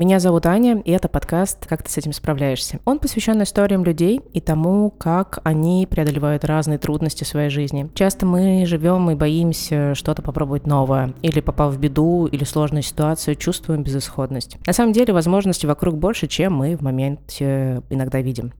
Меня зовут Аня, и это подкаст «Как ты с этим справляешься?». Он посвящен историям людей и тому, как они преодолевают разные трудности в своей жизни. Часто мы живем и боимся что-то попробовать новое, или попав в беду или сложную ситуацию, чувствуем безысходность. На самом деле возможностей вокруг больше, чем мы в моменте иногда видим.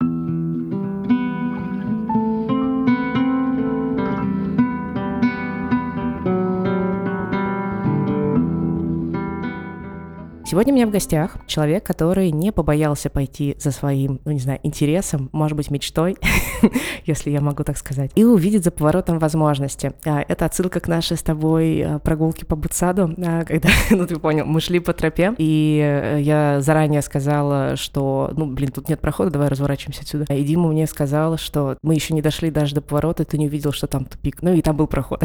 Сегодня у меня в гостях человек, который не побоялся пойти за своим, ну не знаю, интересом, может быть, мечтой, если я могу так сказать, и увидеть за поворотом возможности. А, это отсылка к нашей с тобой а, прогулке по Бутсаду, а, когда, ну ты понял, мы шли по тропе, и э, я заранее сказала, что, ну блин, тут нет прохода, давай разворачиваемся отсюда. И Дима мне сказал, что мы еще не дошли даже до поворота, ты не увидел, что там тупик. Ну и там был проход.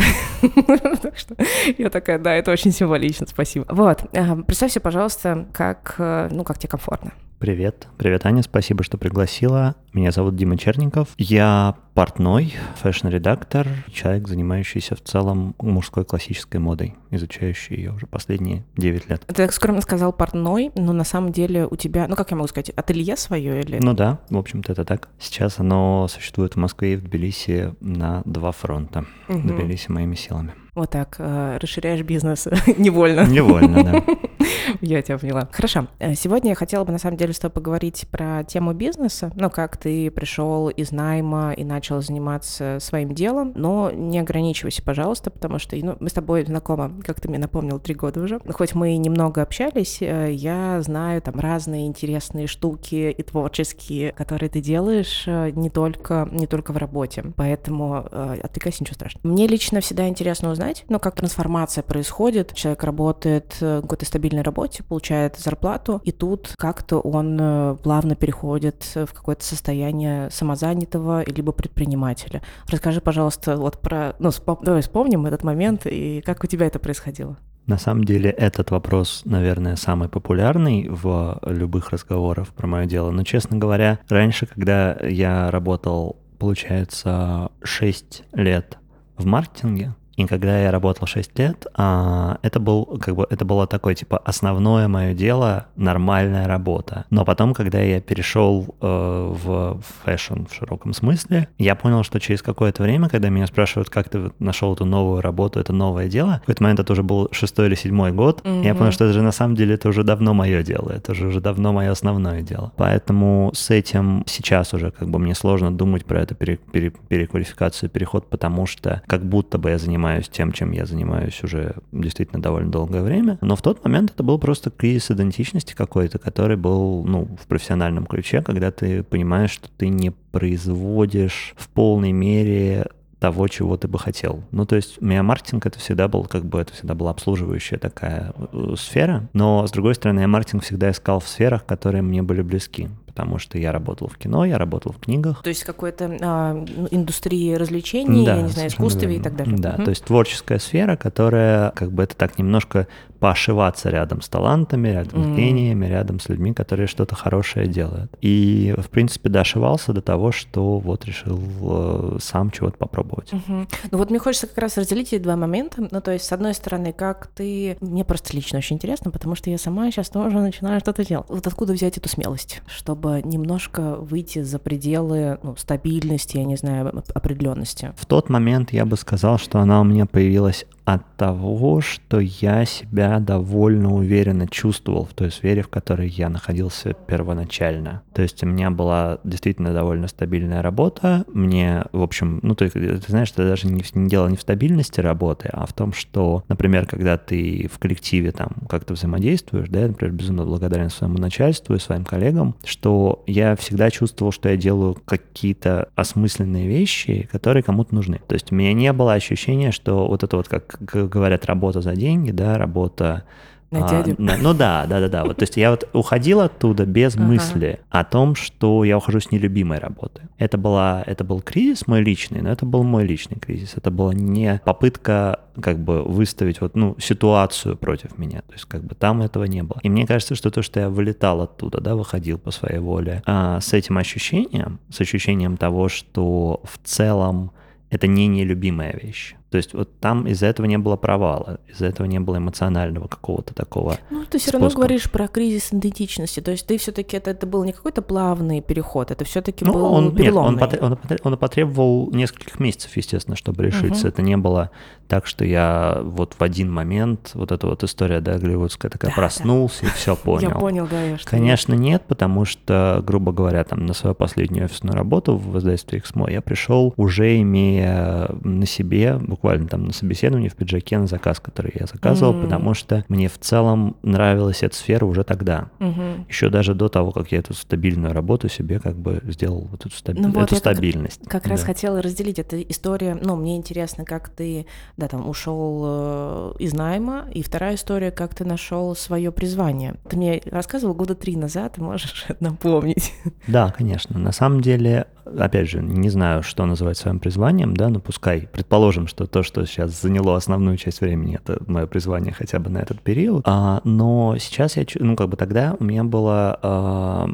Так что я такая, да, это очень символично, спасибо. Вот, представься, пожалуйста, пожалуйста, как, э, ну, как тебе комфортно. Привет. Привет, Аня. Спасибо, что пригласила. Меня зовут Дима Черников. Я портной, фэшн-редактор, человек, занимающийся в целом мужской классической модой, изучающий ее уже последние 9 лет. Ты так скромно сказал портной, но на самом деле у тебя, ну как я могу сказать, ателье свое или... Ну да, в общем-то это так. Сейчас оно существует в Москве и в Тбилиси на два фронта. Угу. В Тбилиси моими силами. Вот так, э, расширяешь бизнес невольно. Невольно, да. Я тебя поняла. Хорошо. Э, сегодня я хотела бы, на самом деле, с тобой поговорить про тему бизнеса. Ну, как ты пришел из найма и начал заниматься своим делом, но не ограничивайся, пожалуйста, потому что ну, мы с тобой знакомы, как ты мне напомнил, три года уже. Хоть мы немного общались, э, я знаю там разные интересные штуки и творческие, которые ты делаешь не только, не только в работе. Поэтому отвлекайся, ничего страшного. Мне лично всегда интересно узнать, ну, как трансформация происходит. Человек работает в какой-то стабильной работе, получает зарплату, и тут как-то он э, плавно переходит в какое-то состояние самозанятого либо предпринимателя. Расскажи, пожалуйста, вот про... Ну, спом... давай вспомним этот момент, и как у тебя это происходило. На самом деле этот вопрос, наверное, самый популярный в любых разговорах про мое дело. Но, честно говоря, раньше, когда я работал, получается, 6 лет в маркетинге, и когда я работал 6 лет, а, это, был, как бы, это было такое, типа, основное мое дело, нормальная работа. Но потом, когда я перешел э, в фэшн в широком смысле, я понял, что через какое-то время, когда меня спрашивают, как ты нашел эту новую работу, это новое дело, в какой-то момент это уже был шестой или седьмой год, mm-hmm. я понял, что это же на самом деле это уже давно мое дело, это же уже давно мое основное дело. Поэтому с этим сейчас уже как бы мне сложно думать про эту пере, пере, переквалификацию, переход, потому что как будто бы я занимаюсь занимаюсь тем, чем я занимаюсь уже действительно довольно долгое время. Но в тот момент это был просто кризис идентичности какой-то, который был ну, в профессиональном ключе, когда ты понимаешь, что ты не производишь в полной мере того, чего ты бы хотел. Ну, то есть у меня маркетинг это всегда был, как бы это всегда была обслуживающая такая э, сфера, но с другой стороны я маркетинг всегда искал в сферах, которые мне были близки потому что я работал в кино, я работал в книгах. То есть какой-то а, ну, индустрии развлечений, да, я не знаю, искусстве и так далее. Да, угу. то есть творческая сфера, которая как бы это так немножко поошиваться рядом с талантами, рядом mm. с гениями, рядом с людьми, которые что-то хорошее делают. И, в принципе, дошивался до того, что вот решил э, сам чего-то попробовать. Mm-hmm. Ну вот мне хочется как раз разделить эти два момента. Ну то есть, с одной стороны, как ты... Мне просто лично очень интересно, потому что я сама сейчас тоже начинаю что-то делать. Вот откуда взять эту смелость, чтобы немножко выйти за пределы ну, стабильности, я не знаю, определенности? В тот момент я бы сказал, что она у меня появилась от того, что я себя довольно уверенно чувствовал в той сфере, в которой я находился первоначально. То есть у меня была действительно довольно стабильная работа. Мне, в общем, ну ты, ты знаешь, это даже не, не дело не в стабильности работы, а в том, что, например, когда ты в коллективе там как-то взаимодействуешь, да, я, например, безумно благодарен своему начальству и своим коллегам, что я всегда чувствовал, что я делаю какие-то осмысленные вещи, которые кому-то нужны. То есть у меня не было ощущения, что вот это вот как как говорят, работа за деньги, да, работа на дядю. А, на, ну да, да, да, да. Вот, то есть я вот уходил оттуда без ага. мысли о том, что я ухожу с нелюбимой работы. Это, была, это был кризис мой личный, но это был мой личный кризис. Это была не попытка как бы выставить вот, ну, ситуацию против меня. То есть как бы там этого не было. И мне кажется, что то, что я вылетал оттуда, да, выходил по своей воле, а, с этим ощущением, с ощущением того, что в целом это не нелюбимая вещь То есть вот там из-за этого не было провала, из-за этого не было эмоционального какого-то такого. Ну, ты все равно говоришь про кризис идентичности. То есть ты все-таки это, это был не какой-то плавный переход, это все-таки ну, был он, переломный. Нет, он, он, он потребовал нескольких месяцев, естественно, чтобы решиться. Угу. Это не было так, что я вот в один момент, вот эта вот история, да, голливудская, такая да, проснулся да. и все понял. Я понял, да. Что Конечно, нет, потому что, грубо говоря, там на свою последнюю офисную работу в издательстве XMO я пришел уже имея на себе, буквально там на собеседовании в пиджаке на заказ, который я заказывал, mm. потому что мне в целом нравилась эта сфера уже тогда. Mm-hmm. Еще даже до того, как я эту стабильную работу себе как бы сделал вот эту, стаби- ну, вот эту стабильность. Как, как да. раз хотела разделить эту историю. Ну, мне интересно, как ты, да, там ушел э, из найма, и вторая история, как ты нашел свое призвание. Ты мне рассказывал года три назад, можешь напомнить? Да, конечно. На самом деле, опять же, не знаю, что называть своим призванием, да, но пускай, предположим, что то, что сейчас заняло основную часть времени, это мое призвание хотя бы на этот период, а, но сейчас я, ну, как бы тогда у меня была а,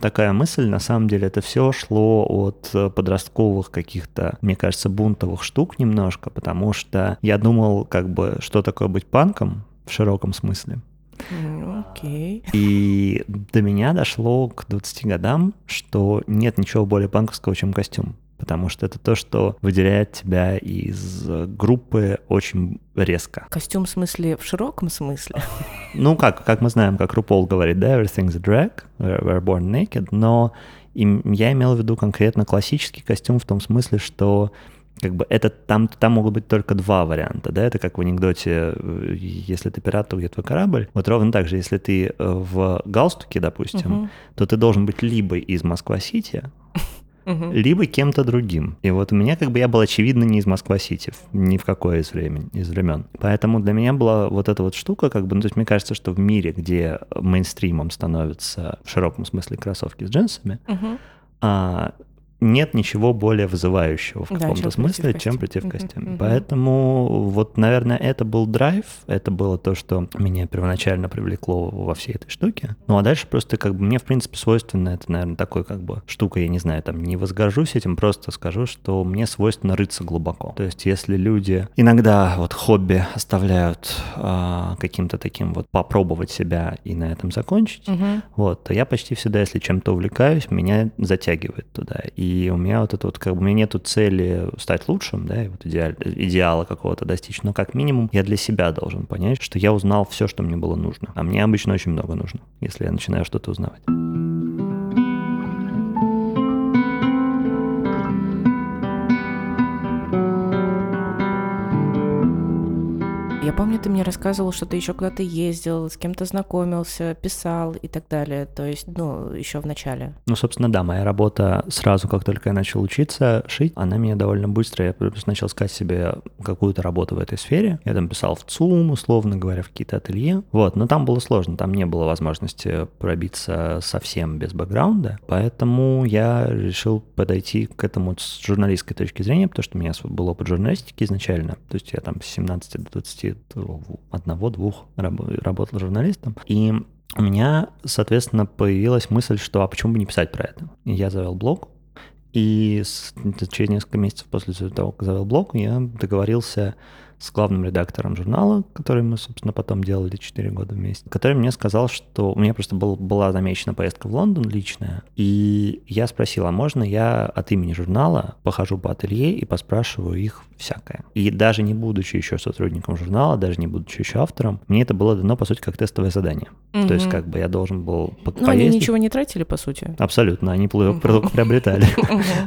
такая мысль, на самом деле это все шло от подростковых каких-то, мне кажется, бунтовых штук немножко, потому что я думал, как бы, что такое быть панком в широком смысле. Окей. Okay. И до меня дошло к 20 годам, что нет ничего более панковского, чем костюм. Потому что это то, что выделяет тебя из группы очень резко. Костюм в смысле, в широком смысле? Ну, как, как мы знаем, как Рупол говорит, да, everything's a drag, we're born naked, но я имел в виду конкретно классический костюм в том смысле, что как бы это там, там могут быть только два варианта, да, это как в анекдоте, э, если ты пират, то где твой корабль. Вот ровно так же, если ты э, в галстуке, допустим, uh-huh. то ты должен быть либо из Москва-Сити, uh-huh. либо кем-то другим. И вот у меня как бы я был очевидно не из Москва-Сити, ни в какое из времен, из времен. Поэтому для меня была вот эта вот штука, как бы, ну, то есть мне кажется, что в мире, где мейнстримом становятся в широком смысле кроссовки с джинсами, uh-huh. а, нет ничего более вызывающего в каком-то да, смысле, чем прийти в костюме. Mm-hmm. Поэтому вот, наверное, это был драйв, это было то, что меня первоначально привлекло во всей этой штуке. Ну а дальше просто как бы мне, в принципе, свойственно, это, наверное, такой как бы штука, я не знаю, там не возгоржусь этим, просто скажу, что мне свойственно рыться глубоко. То есть если люди иногда вот хобби оставляют а, каким-то таким вот попробовать себя и на этом закончить, mm-hmm. вот, то я почти всегда, если чем-то увлекаюсь, меня затягивает туда. И и у меня вот это вот, как бы, у меня нету цели стать лучшим, да, и вот идеал, идеала какого-то достичь, но как минимум я для себя должен понять, что я узнал все, что мне было нужно. А мне обычно очень много нужно, если я начинаю что-то узнавать. Я помню, ты мне рассказывал, что ты еще куда-то ездил, с кем-то знакомился, писал и так далее. То есть, ну, еще в начале. Ну, собственно, да, моя работа сразу, как только я начал учиться шить, она меня довольно быстро, я начал искать себе какую-то работу в этой сфере. Я там писал в ЦУМ, условно говоря, в какие-то ателье. Вот, но там было сложно, там не было возможности пробиться совсем без бэкграунда, поэтому я решил подойти к этому с журналистской точки зрения, потому что у меня был опыт журналистики изначально. То есть я там с 17 до 20 одного-двух работал журналистом. И у меня, соответственно, появилась мысль, что а почему бы не писать про это? Я завел блог, и через несколько месяцев после того, как завел блог, я договорился с главным редактором журнала, который мы, собственно, потом делали 4 года вместе, который мне сказал, что у меня просто был, была замечена поездка в Лондон личная, и я спросил, а можно я от имени журнала похожу по ателье и поспрашиваю их всякое. И даже не будучи еще сотрудником журнала, даже не будучи еще автором, мне это было дано, по сути, как тестовое задание. Угу. То есть как бы я должен был по- Ну, они ничего не тратили, по сути? Абсолютно, они только приобретали.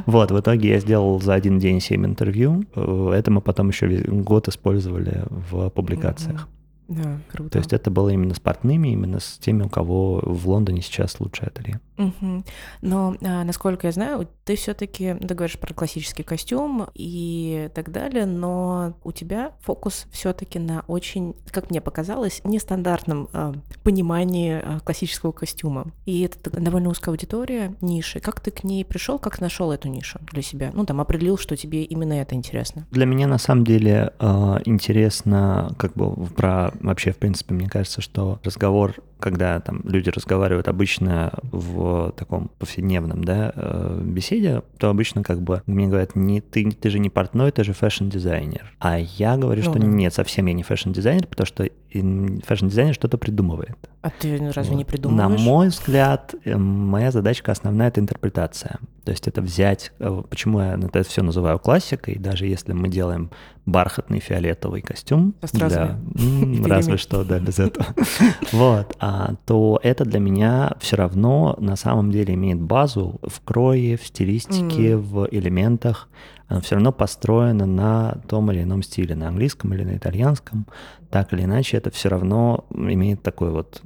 Вот, в итоге я сделал за один день 7 интервью. Э, это мы потом еще год использовали в публикациях. Да, круто. То есть это было именно с портными, именно с теми, у кого в Лондоне сейчас лучшее ателье. Угу. Но, а, насколько я знаю, ты все-таки, ты говоришь про классический костюм и так далее, но у тебя фокус все-таки на очень, как мне показалось, нестандартном а, понимании а, классического костюма. И это довольно узкая аудитория, ниши. Как ты к ней пришел, как нашел эту нишу для себя? Ну, там определил, что тебе именно это интересно. Для меня на самом деле э, интересно как бы про вообще, в принципе, мне кажется, что разговор когда там люди разговаривают обычно в таком повседневном да, э, беседе, то обычно как бы мне говорят, не, ты, ты же не портной, ты же фэшн-дизайнер. А я говорю, ну, что да. нет, совсем я не фэшн-дизайнер, потому что фэшн-дизайнер что-то придумывает. А ты разве вот. не придумываешь? На мой взгляд, э, моя задачка основная — это интерпретация. То есть это взять, э, почему я это все называю классикой, даже если мы делаем бархатный фиолетовый костюм, да, разве что, да, без этого, вот, а, то это для меня все равно на самом деле имеет базу в крое, в стилистике, в элементах, оно все равно построено на том или ином стиле, на английском или на итальянском, так или иначе, это все равно имеет такой вот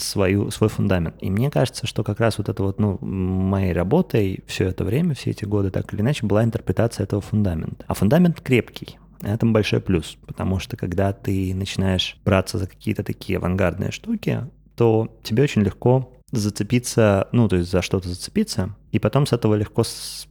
свою, свой фундамент. И мне кажется, что как раз вот это вот, ну, моей работой все это время, все эти годы, так или иначе, была интерпретация этого фундамента. А фундамент крепкий, это большой плюс, потому что когда ты начинаешь браться за какие-то такие авангардные штуки, то тебе очень легко зацепиться, ну, то есть за что-то зацепиться, и потом с этого легко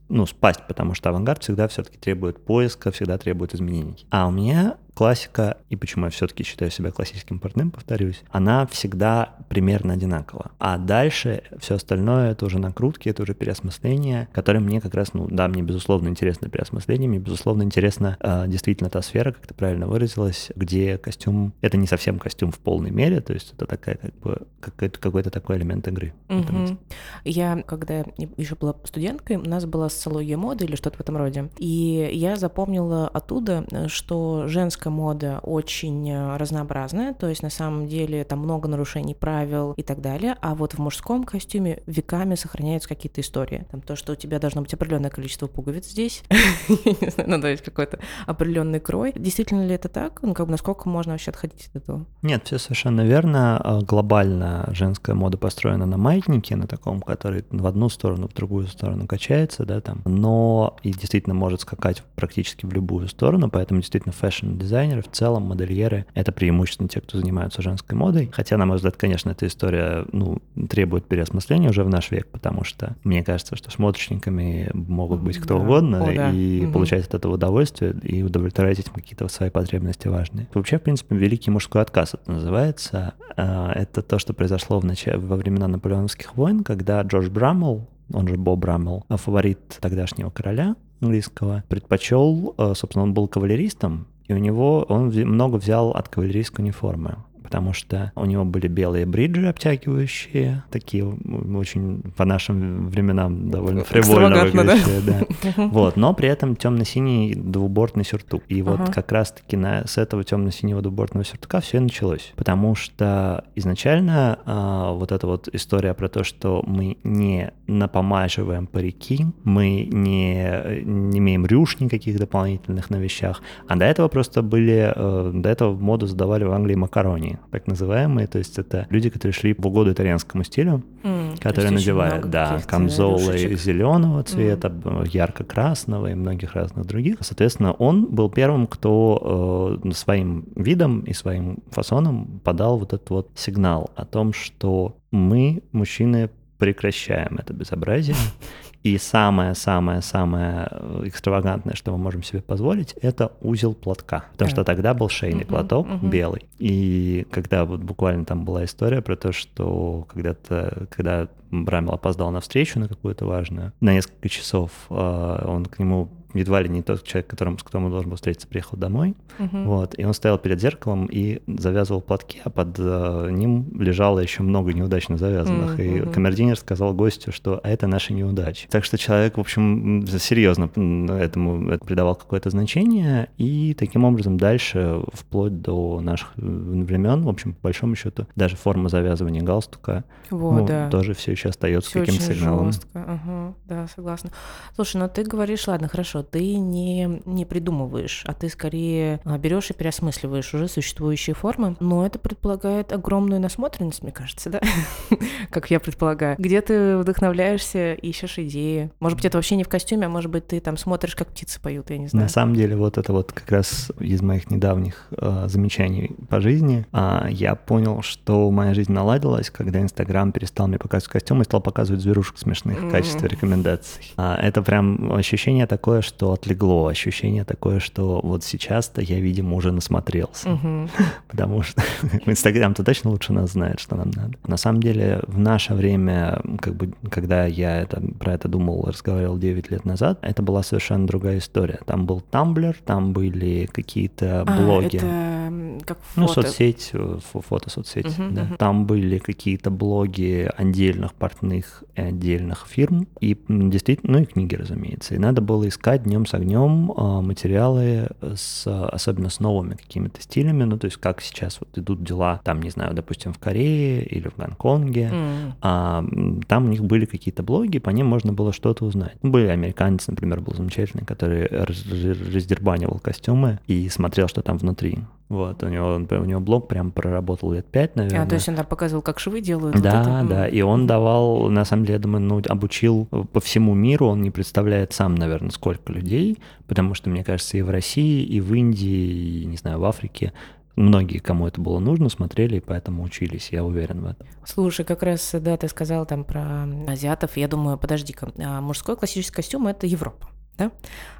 ну, спасть, потому что авангард всегда все-таки требует поиска, всегда требует изменений. А у меня классика, и почему я все-таки считаю себя классическим портным, повторюсь, она всегда примерно одинакова. А дальше все остальное это уже накрутки, это уже переосмысление, которое мне как раз, ну да, мне безусловно интересно переосмысление, мне безусловно интересно э, действительно та сфера, как ты правильно выразилась, где костюм, это не совсем костюм в полной мере, то есть это такая как бы какой-то, какой-то такой элемент игры. Угу. Я, когда еще была студенткой, у нас была социология моды или что-то в этом роде, и я запомнила оттуда, что женская женская мода очень э, разнообразная, то есть на самом деле там много нарушений правил и так далее, а вот в мужском костюме веками сохраняются какие-то истории. Там то, что у тебя должно быть определенное количество пуговиц здесь, не знаю, ну есть какой-то определенный крой. Действительно ли это так? Ну как бы насколько можно вообще отходить от этого? Нет, все совершенно верно. А, глобально женская мода построена на маятнике, на таком, который в одну сторону, в другую сторону качается, да, там, но и действительно может скакать практически в любую сторону, поэтому действительно фэшн-дизайн дизайнеры, в целом модельеры — это преимущественно те, кто занимаются женской модой. Хотя, на мой взгляд, конечно, эта история ну, требует переосмысления уже в наш век, потому что мне кажется, что шмоточниками могут быть кто да. угодно О, да. и угу. получать от этого удовольствие и удовлетворять этим какие-то свои потребности важные. Вообще, в принципе, великий мужской отказ это называется. А, это то, что произошло в начале, во времена наполеоновских войн, когда Джордж Браммел, он же Боб Браммел, фаворит тогдашнего короля английского, предпочел, э, собственно, он был кавалеристом, и у него он много взял от кавалерийской униформы потому что у него были белые бриджи обтягивающие, такие очень по нашим временам довольно фривольно выглядящие, да. да. Вот, но при этом темно-синий двубортный сюртук. И вот ага. как раз-таки на, с этого темно-синего двубортного сюртука все и началось. Потому что изначально а, вот эта вот история про то, что мы не напомаживаем парики, мы не, не имеем рюш никаких дополнительных на вещах, а до этого просто были, а, до этого моду задавали в Англии макарони так называемые, то есть это люди, которые шли в угоду итальянскому стилю, mm, которые надевают, да, камзолы зеленого цвета, mm. ярко-красного и многих разных других. Соответственно, он был первым, кто э, своим видом и своим фасоном подал вот этот вот сигнал о том, что мы, мужчины, прекращаем это безобразие и самое-самое-самое э, экстравагантное, что мы можем себе позволить, это узел платка. Потому да. что тогда был шейный uh-huh, платок uh-huh. белый. И когда вот буквально там была история про то, что когда-то, когда Брамел опоздал на встречу на какую-то важную, на несколько часов э, он к нему едва ли не тот человек, которым, с которым он должен был встретиться, приехал домой. Uh-huh. Вот, и он стоял перед зеркалом и завязывал платки, а под э, ним лежало еще много неудачно завязанных. Uh-huh. И камердинер сказал гостю, что а это наши неудачи. Так что человек, в общем, серьезно этому это придавал какое-то значение. И таким образом дальше, вплоть до наших времен, в общем, по большому счету, даже форма завязывания галстука вот, ну, да. тоже все еще остается каким-то сигналом. Жестко. Ага, да, согласна. Слушай, ну ты говоришь, ладно, хорошо, ты не, не придумываешь, а ты скорее а, берешь и переосмысливаешь уже существующие формы, но это предполагает огромную насмотренность, мне кажется, да? как я предполагаю. Где ты вдохновляешься, ищешь идеи. Может быть, это вообще не в костюме, а может быть, ты там смотришь, как птицы поют, я не знаю. На самом деле, вот это вот как раз из моих недавних э, замечаний по жизни. Э, я понял, что моя жизнь наладилась, когда Инстаграм перестал мне показывать костюмы и стал показывать зверушек смешных в качестве рекомендаций. А, это прям ощущение такое, что отлегло ощущение такое, что вот сейчас-то я, видимо, уже насмотрелся. Угу. Потому что Инстаграм-то точно лучше нас знает, что нам надо. На самом деле, в наше время, как бы, когда я это, про это думал, разговаривал 9 лет назад, это была совершенно другая история. Там был Tumblr, там были какие-то а, блоги. Это как фото. Ну, соцсеть, э, фото-соцсеть, угу, да. Угу. Там были какие-то блоги отдельных портных и отдельных фирм, и действительно, ну и книги, разумеется. И надо было искать днем с огнем а, материалы, с, особенно с новыми какими-то стилями, ну, то есть как сейчас вот идут дела, там, не знаю, допустим, в Корее или в Гонконге, mm. а, там у них были какие-то блоги, по ним можно было что-то узнать. Были американец, например, был замечательный, который раздербанивал костюмы и смотрел, что там внутри. Вот, у него, у него блог прям проработал лет пять, наверное. А, то есть он там показывал, как швы делают? Да, вот да, и он давал, на самом деле, я думаю, ну, обучил по всему миру, он не представляет сам, наверное, сколько людей, потому что, мне кажется, и в России, и в Индии, и, не знаю, в Африке многие, кому это было нужно, смотрели и поэтому учились, я уверен в этом. Слушай, как раз, да, ты сказал там про азиатов, я думаю, подожди-ка, а мужской классический костюм — это Европа да?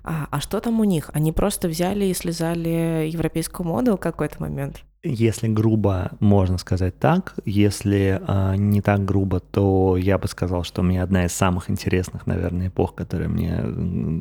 А, а что там у них? Они просто взяли и слезали европейскую моду в какой-то момент? Если грубо, можно сказать так. Если э, не так грубо, то я бы сказал, что у меня одна из самых интересных, наверное, эпох, которая мне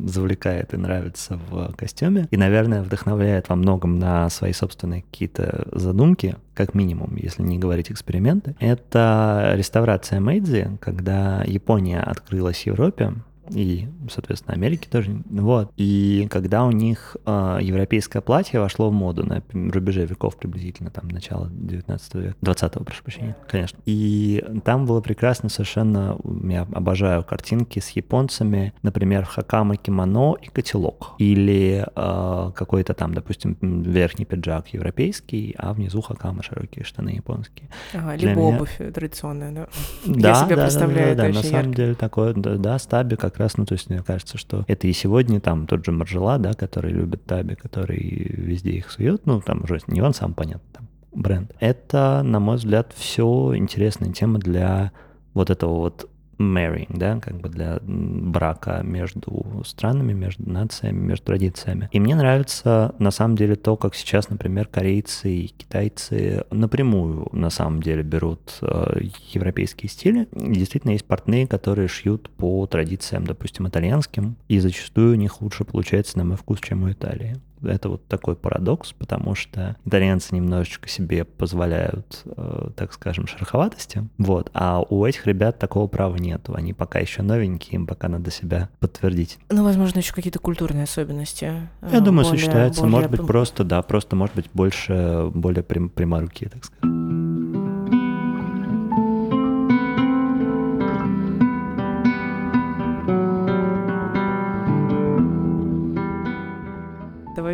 завлекает и нравится в костюме. И, наверное, вдохновляет во многом на свои собственные какие-то задумки, как минимум, если не говорить эксперименты. Это реставрация Мэйдзи, когда Япония открылась Европе, и, соответственно, Америки тоже. Вот. И когда у них э, европейское платье вошло в моду на рубеже веков приблизительно, там, начало 19 века, 20-го, прошу прощения, конечно. И там было прекрасно совершенно, я обожаю картинки с японцами, например, хакама кимоно и котелок. Или э, какой-то там, допустим, верхний пиджак европейский, а внизу хакама широкие штаны японские. Ага, либо меня... обувь традиционная, да? Да, я себе да, представляю, да, да, да, на самом ярко. деле такое, да, стаби как раз, ну, то есть мне кажется, что это и сегодня там тот же Маржела, да, который любит Таби, который везде их сует, ну, там уже не он сам, понятно, там бренд. Это, на мой взгляд, все интересная тема для вот этого вот marrying, да, как бы для брака между странами, между нациями, между традициями. И мне нравится на самом деле то, как сейчас, например, корейцы и китайцы напрямую на самом деле берут э, европейские стили. Действительно есть портные, которые шьют по традициям, допустим, итальянским, и зачастую у них лучше получается, на мой вкус, чем у Италии это вот такой парадокс, потому что итальянцы немножечко себе позволяют, э, так скажем, шероховатости, вот, а у этих ребят такого права нет, они пока еще новенькие, им пока надо себя подтвердить. Ну, возможно, еще какие-то культурные особенности. Я думаю, более, сочетается, более... может быть, просто, да, просто, может быть, больше, более прям, пряморуки, так сказать.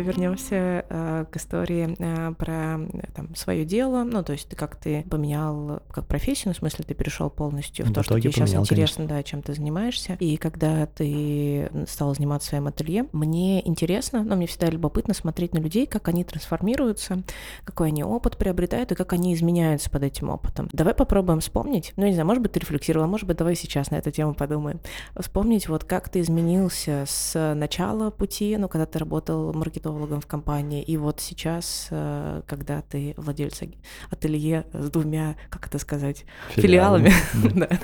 Вернемся э, к истории э, про э, там, свое дело. Ну, то есть ты как ты поменял как профессию, ну, в смысле ты перешел полностью в, в то, что тебе сейчас интересно, конечно. да, чем ты занимаешься. И когда ты стал заниматься своим ателье, мне интересно, но ну, мне всегда любопытно смотреть на людей, как они трансформируются, какой они опыт приобретают и как они изменяются под этим опытом. Давай попробуем вспомнить, ну, не знаю, может быть, ты рефлексировал, может быть, давай сейчас на эту тему подумаем. Вспомнить вот как ты изменился с начала пути, ну, когда ты работал маркетологом, маркетологом в компании, и вот сейчас, э, когда ты владелец ателье с двумя, как это сказать, филиалами, филиалами. Да.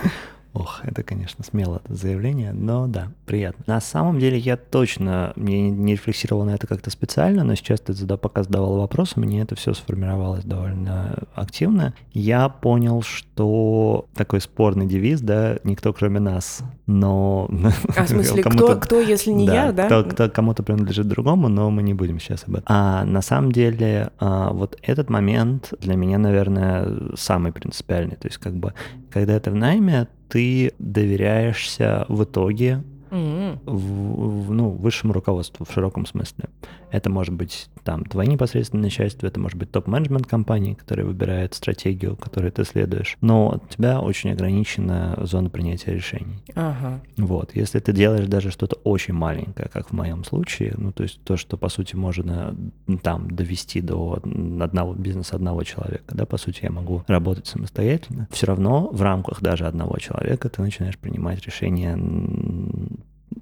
Ох, это, конечно, смело это заявление, но да, приятно. На самом деле я точно не, не рефлексировал на это как-то специально, но сейчас ты задал, пока задавал вопрос, у меня это все сформировалось довольно активно. Я понял, что такой спорный девиз, да, никто кроме нас, но... А в смысле, кто, кто, если не да, я, да? Кто, кто кому-то принадлежит другому, но мы не будем сейчас об этом. А на самом деле а, вот этот момент для меня, наверное, самый принципиальный. То есть как бы, когда ты в найме, ты доверяешься в итоге mm-hmm. в, в, ну, высшему руководству в широком смысле. Это может быть там твои непосредственные начальства, это может быть топ-менеджмент компании, который выбирает стратегию, которой ты следуешь. Но у тебя очень ограничена зона принятия решений. Ага. Вот. Если ты делаешь даже что-то очень маленькое, как в моем случае, ну, то есть то, что, по сути, можно там довести до одного бизнеса одного человека, да, по сути, я могу работать самостоятельно, все равно в рамках даже одного человека ты начинаешь принимать решения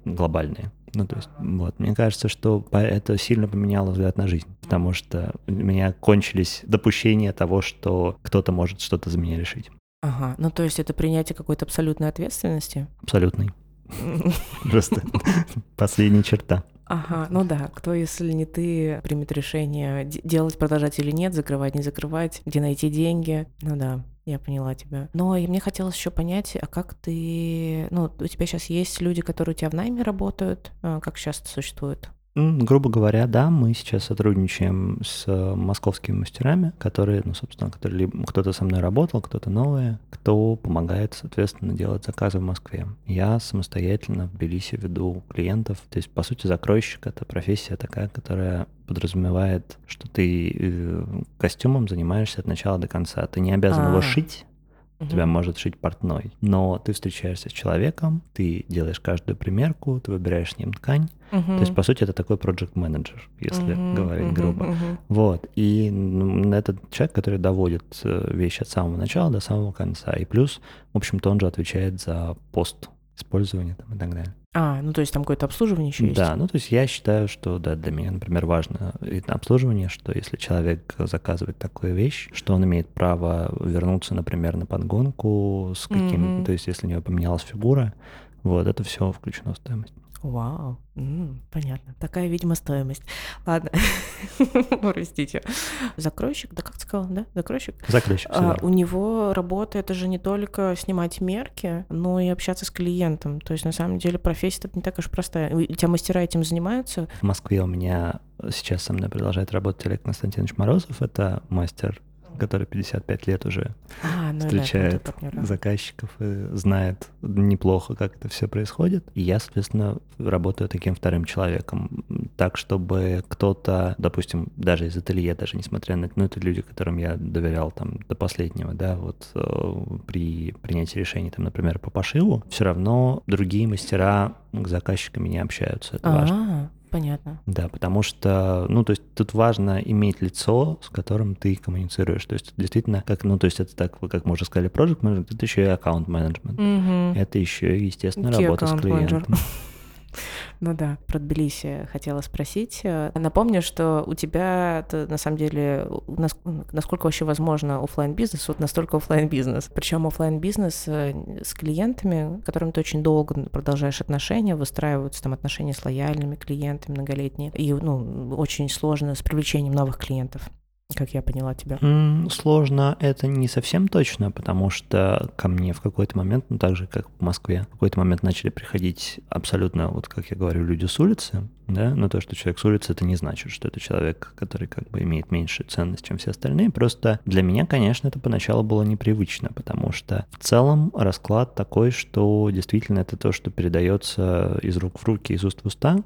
глобальные. Ну, то есть, вот, мне кажется, что это сильно поменяло взгляд на жизнь, потому что у меня кончились допущения того, что кто-то может что-то за меня решить. Ага, ну то есть это принятие какой-то абсолютной ответственности? Абсолютной. Просто последняя черта. Ага, ну да, кто, если не ты, примет решение делать, продолжать или нет, закрывать, не закрывать, где найти деньги. Ну да, я поняла тебя. Но и мне хотелось еще понять, а как ты... Ну, у тебя сейчас есть люди, которые у тебя в найме работают? А как сейчас это существует? Грубо говоря, да, мы сейчас сотрудничаем с московскими мастерами, которые, ну, собственно, которые кто-то со мной работал, кто-то новые, кто помогает, соответственно, делать заказы в Москве. Я самостоятельно в Тбилиси веду клиентов. То есть, по сути, закройщик — это профессия такая, которая подразумевает, что ты э, костюмом занимаешься от начала до конца. Ты не обязан А-а-а. его шить, угу. тебя может шить портной. Но ты встречаешься с человеком, ты делаешь каждую примерку, ты выбираешь с ним ткань. Угу. То есть, по сути, это такой project менеджер если угу, говорить угу, грубо. Угу. Вот. И этот человек, который доводит э, вещь от самого начала до самого конца. И плюс, в общем-то, он же отвечает за пост использования там, и так далее. А, ну то есть там какое-то обслуживание еще есть? Да, ну то есть я считаю, что да, для меня, например, важно обслуживание, что если человек заказывает такую вещь, что он имеет право вернуться, например, на подгонку с каким, mm-hmm. то есть если у него поменялась фигура, вот это все включено в стоимость. Вау, м-м, понятно. Такая, видимо, стоимость. Ладно, простите. Закройщик, да как ты сказал, да? Закройщик? Закройщик, а, У него работа — это же не только снимать мерки, но и общаться с клиентом. То есть, на самом деле, профессия не так уж простая. У тебя мастера этим занимаются? В Москве у меня сейчас со мной продолжает работать Олег Константинович Морозов. Это мастер который 55 лет уже а, ну встречает да, заказчиков и знает неплохо, как это все происходит. И я, соответственно, работаю таким вторым человеком, так, чтобы кто-то, допустим, даже из ателье, даже несмотря на... Ну, это люди, которым я доверял там до последнего, да, вот э, при принятии решений, там, например, по пошиву, все равно другие мастера к заказчикам не общаются, это А-а-а. важно. Понятно. Да, потому что, ну, то есть тут важно иметь лицо, с которым ты коммуницируешь. То есть действительно, как, ну, то есть это так, как мы уже сказали, project management, это еще и аккаунт менеджмент. Угу. Это еще, естественно, Key работа с клиентом. Ну да, про Тбилиси хотела спросить. Напомню, что у тебя на самом деле, насколько вообще возможно офлайн бизнес вот настолько офлайн бизнес Причем офлайн бизнес э, с клиентами, которыми ты очень долго продолжаешь отношения, выстраиваются там отношения с лояльными клиентами многолетние. И ну, очень сложно с привлечением новых клиентов как я поняла тебя? Сложно это не совсем точно, потому что ко мне в какой-то момент, ну так же, как в Москве, в какой-то момент начали приходить абсолютно, вот как я говорю, люди с улицы, да, но то, что человек с улицы, это не значит, что это человек, который как бы имеет меньшую ценность, чем все остальные. Просто для меня, конечно, это поначалу было непривычно, потому что в целом расклад такой, что действительно это то, что передается из рук в руки, из уст в уста,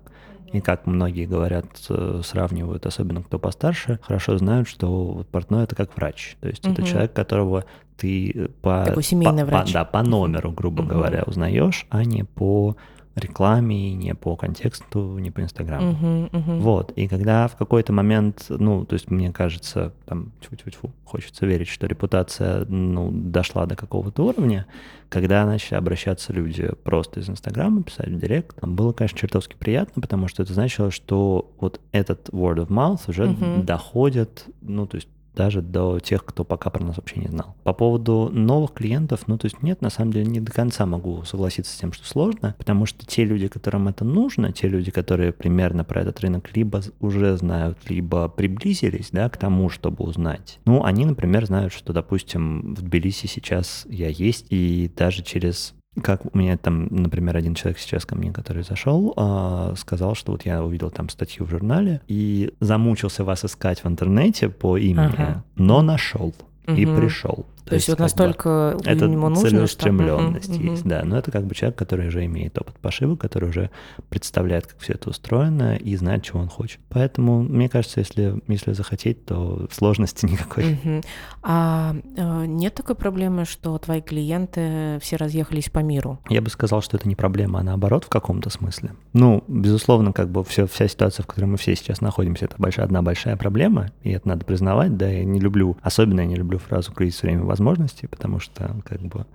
и как многие говорят, э, сравнивают, особенно кто постарше, хорошо знают, что портной это как врач. То есть угу. это человек, которого ты по, Такой семейный по, врач. По, да, по номеру, грубо угу. говоря, узнаешь, а не по рекламе, не по контексту, не по Инстаграму. Uh-huh, uh-huh. Вот. И когда в какой-то момент, ну, то есть мне кажется, там, тьфу-тьфу-тьфу, хочется верить, что репутация, ну, дошла до какого-то уровня, когда начали обращаться люди просто из Инстаграма, писать в директ, там было, конечно, чертовски приятно, потому что это значило, что вот этот word of mouth уже uh-huh. доходит, ну, то есть даже до тех, кто пока про нас вообще не знал. По поводу новых клиентов, ну, то есть нет, на самом деле не до конца могу согласиться с тем, что сложно, потому что те люди, которым это нужно, те люди, которые примерно про этот рынок либо уже знают, либо приблизились, да, к тому, чтобы узнать, ну, они, например, знают, что, допустим, в Тбилиси сейчас я есть, и даже через как у меня там, например, один человек сейчас ко мне, который зашел, э, сказал, что вот я увидел там статью в журнале и замучился вас искать в интернете по имени, ага. но нашел угу. и пришел. То, То есть, вот настолько бы, это ему нужно, целеустремленность что... есть, да. Но это как бы человек, который уже имеет опыт пошива, который уже представляет, как все это устроено и знает, чего он хочет. Поэтому, мне кажется, если, если захотеть, то сложности никакой. Угу. А э, нет такой проблемы, что твои клиенты все разъехались по миру? Я бы сказал, что это не проблема, а наоборот в каком-то смысле. Ну, безусловно, как бы все, вся ситуация, в которой мы все сейчас находимся, это большая, одна большая проблема, и это надо признавать, да, я не люблю, особенно я не люблю фразу «кризис времени возможностей, потому что как бы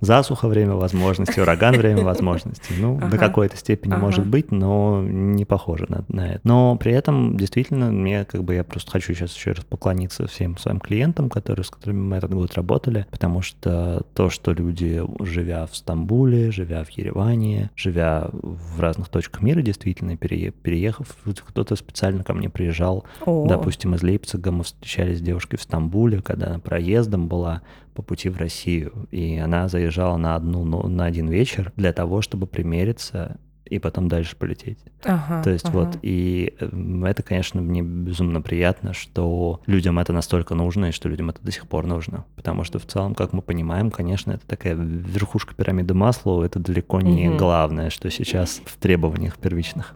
засуха время возможностей, ураган время возможностей. Ну, ага. до какой-то степени ага. может быть, но не похоже на, на это. Но при этом действительно мне как бы я просто хочу сейчас еще раз поклониться всем своим клиентам, которые, с которыми мы этот год работали, потому что то, что люди, живя в Стамбуле, живя в Ереване, живя в разных точках мира, действительно, переехав, кто-то специально ко мне приезжал, О. допустим, из Лейпцига мы встречались с девушкой в Стамбуле, когда она проездом была по пути в Россию, и она заезжала на одну, ну, на один вечер для того, чтобы примериться и потом дальше полететь. Ага, То есть ага. вот, и это, конечно, мне безумно приятно, что людям это настолько нужно, и что людям это до сих пор нужно. Потому что в целом, как мы понимаем, конечно, это такая верхушка пирамиды масла, это далеко не угу. главное, что сейчас в требованиях первичных.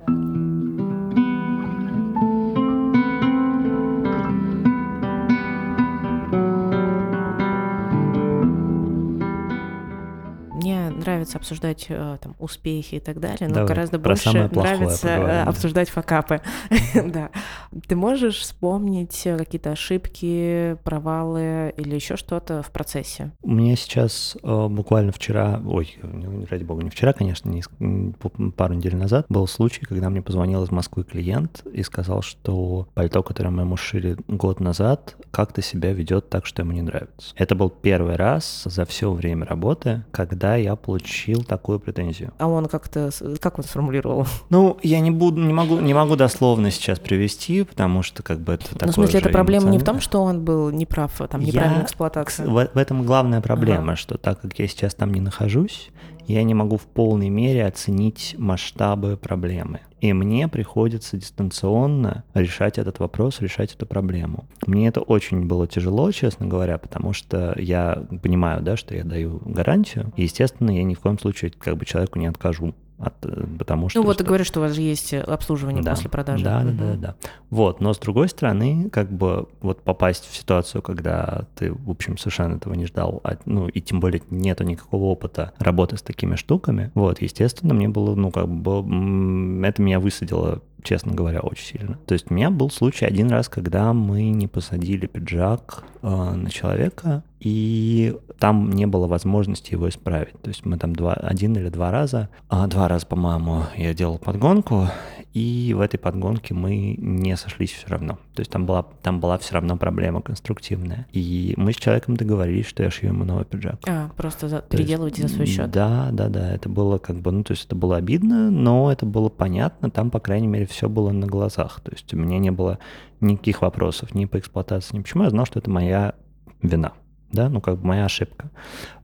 Нравится обсуждать э, там, успехи и так далее, но Давай, гораздо больше нравится э, поговорим. обсуждать факапы. да. Ты можешь вспомнить какие-то ошибки, провалы или еще что-то в процессе? У меня сейчас э, буквально вчера, ой, ради бога, не вчера, конечно, не, пару недель назад был случай, когда мне позвонил из Москвы клиент и сказал, что пальто, которое мы ему шили год назад, как-то себя ведет так, что ему не нравится. Это был первый раз за все время работы, когда я получил такую претензию. А он как-то, как он сформулировал? Ну, я не буду, не могу, не могу дословно сейчас привести, потому что как бы это такое Ну, в смысле, это проблема не в том, что он был неправ, там, неправильная эксплуатация? В, в этом главная проблема, ага. что так как я сейчас там не нахожусь, я не могу в полной мере оценить масштабы проблемы. И мне приходится дистанционно решать этот вопрос, решать эту проблему. Мне это очень было тяжело, честно говоря, потому что я понимаю, да, что я даю гарантию. И, естественно, я ни в коем случае как бы человеку не откажу от, э, потому что... Ну вот ты говоришь, что у вас же есть обслуживание да, после продажи. Да, да, да, да. Вот, но с другой стороны, как бы вот попасть в ситуацию, когда ты, в общем, совершенно этого не ждал, а, ну и тем более нету никакого опыта работы с такими штуками, вот, естественно, мне было, ну как бы, это меня высадило честно говоря, очень сильно. То есть у меня был случай один раз, когда мы не посадили пиджак э, на человека, и там не было возможности его исправить. То есть мы там два, один или два раза, а, два раза, по-моему, я делал подгонку, и в этой подгонке мы не сошлись все равно. То есть там была, там была все равно проблема конструктивная. И мы с человеком договорились, что я шью ему новый пиджак. А, просто за, переделываете есть, за свой счет. Да, да, да. Это было как бы, ну, то есть это было обидно, но это было понятно. Там, по крайней мере, все было на глазах. То есть у меня не было никаких вопросов ни по эксплуатации, ни почему. Я знал, что это моя вина да, ну как бы моя ошибка.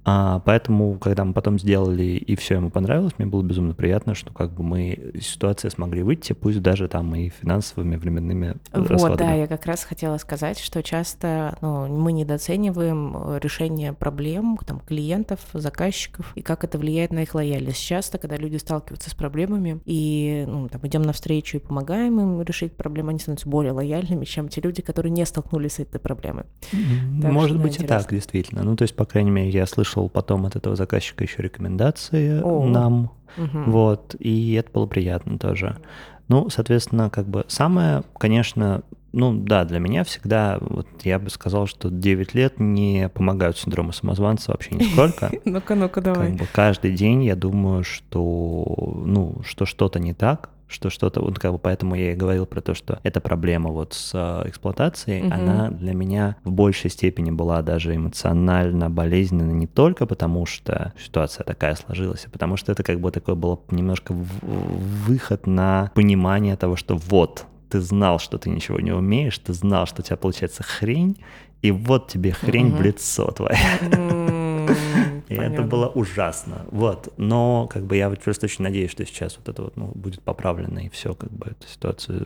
А, поэтому, когда мы потом сделали и все ему понравилось, мне было безумно приятно, что как бы мы из ситуации смогли выйти, пусть даже там и финансовыми временными Вот, расходами. да, я как раз хотела сказать, что часто ну, мы недооцениваем решение проблем там, клиентов, заказчиков и как это влияет на их лояльность. Часто, когда люди сталкиваются с проблемами и ну, там, идем навстречу и помогаем им решить проблему, они становятся более лояльными, чем те люди, которые не столкнулись с этой проблемой. Может быть и так, действительно. Ну, то есть, по крайней мере, я слышал потом от этого заказчика еще рекомендации О. нам. Угу. Вот, и это было приятно тоже. Ну, соответственно, как бы самое, конечно, ну да, для меня всегда, вот я бы сказал, что 9 лет не помогают синдрому самозванца вообще нисколько. Ну-ка, ну-ка, давай. Как бы каждый день я думаю, что, ну, что что-то не так, что что-то, вот как бы поэтому я и говорил про то, что эта проблема вот с э, эксплуатацией, угу. она для меня в большей степени была даже эмоционально болезненна не только потому, что ситуация такая сложилась, а потому что это как бы такой был немножко выход на понимание того, что вот, ты знал, что ты ничего не умеешь, ты знал, что у тебя получается хрень, и вот тебе хрень угу. в лицо твое. И это было ужасно. Вот. Но как бы я вот просто очень надеюсь, что сейчас вот это вот ну, будет поправлено, и все, как бы эта ситуация,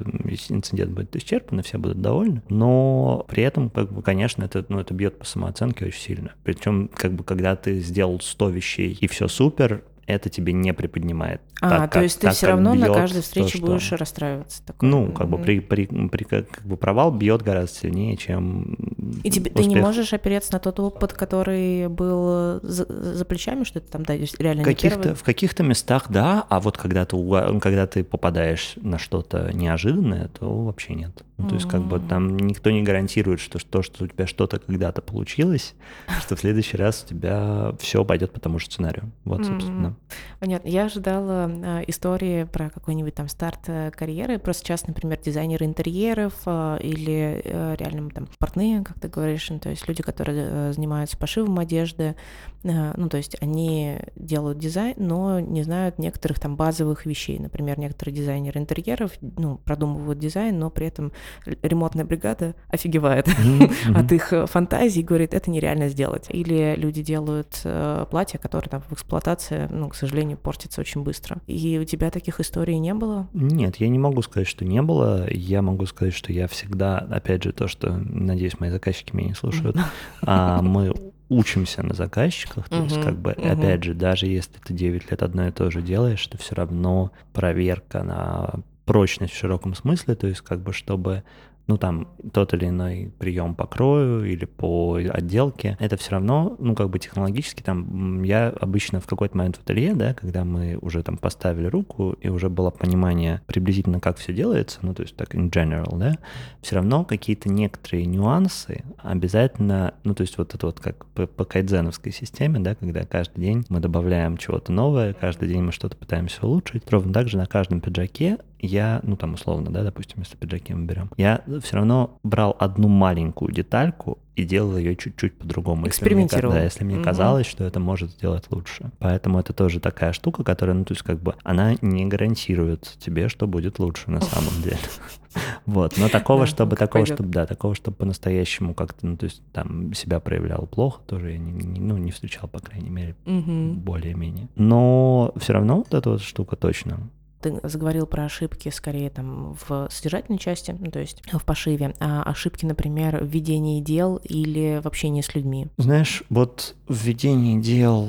инцидент будет исчерпан, и все будут довольны. Но при этом, как бы, конечно, это, ну, это бьет по самооценке очень сильно. Причем, как бы, когда ты сделал 100 вещей и все супер, это тебе не приподнимает. А, так, то есть ты все равно на каждой встрече то, будешь расстраиваться. Такой. Ну, как бы при, при, при как бы провал бьет гораздо сильнее, чем И тебе, ты не можешь опереться на тот опыт, который был за, за плечами, что это там, да, реально каких не В каких-то местах, да, а вот когда ты, когда ты попадаешь на что-то неожиданное, то вообще нет. Ну, то есть как бы там никто не гарантирует, что то, что у тебя что-то когда-то получилось, что в следующий раз у тебя все пойдет по тому же сценарию. Вот, собственно. Понятно. Я ожидала истории про какой-нибудь там старт э, карьеры. Просто сейчас, например, дизайнеры интерьеров э, или э, реально там портные, как ты говоришь, ну, то есть люди, которые э, занимаются пошивом одежды, э, ну, то есть они делают дизайн, но не знают некоторых там базовых вещей. Например, некоторые дизайнеры интерьеров, ну, продумывают дизайн, но при этом ремонтная бригада офигевает от их э, фантазий, говорит, это нереально сделать. Или люди делают э, платья, которые там в эксплуатации, ну, к сожалению, портятся очень быстро. И у тебя таких историй не было? Нет, я не могу сказать, что не было. Я могу сказать, что я всегда, опять же, то, что, надеюсь, мои заказчики меня не слушают, а мы учимся на заказчиках, то есть как бы, опять же, даже если ты 9 лет одно и то же делаешь, то все равно проверка на прочность в широком смысле, то есть как бы чтобы ну там тот или иной прием по крою или по отделке, это все равно, ну как бы технологически там я обычно в какой-то момент в ателье, да, когда мы уже там поставили руку и уже было понимание приблизительно как все делается, ну то есть так in general, да, все равно какие-то некоторые нюансы обязательно, ну то есть вот это вот как по, по кайдзеновской системе, да, когда каждый день мы добавляем чего-то новое, каждый день мы что-то пытаемся улучшить, ровно так же на каждом пиджаке я, ну там условно, да, допустим, если пиджаки мы берем, я все равно брал одну маленькую детальку и делал ее чуть-чуть по-другому. Экспериментировал. Если мне, да, если мне угу. казалось, что это может сделать лучше. Поэтому это тоже такая штука, которая, ну, то есть как бы, она не гарантирует тебе, что будет лучше на самом деле. Вот, но такого, чтобы, такого, чтобы, да, такого, чтобы по-настоящему как-то, ну, то есть там себя проявлял плохо, тоже я не, ну, не встречал, по крайней мере, более-менее. Но все равно вот эта вот штука точно ты заговорил про ошибки скорее там в содержательной части, ну, то есть в пошиве, а ошибки, например, в ведении дел или в общении с людьми. Знаешь, вот в ведении дел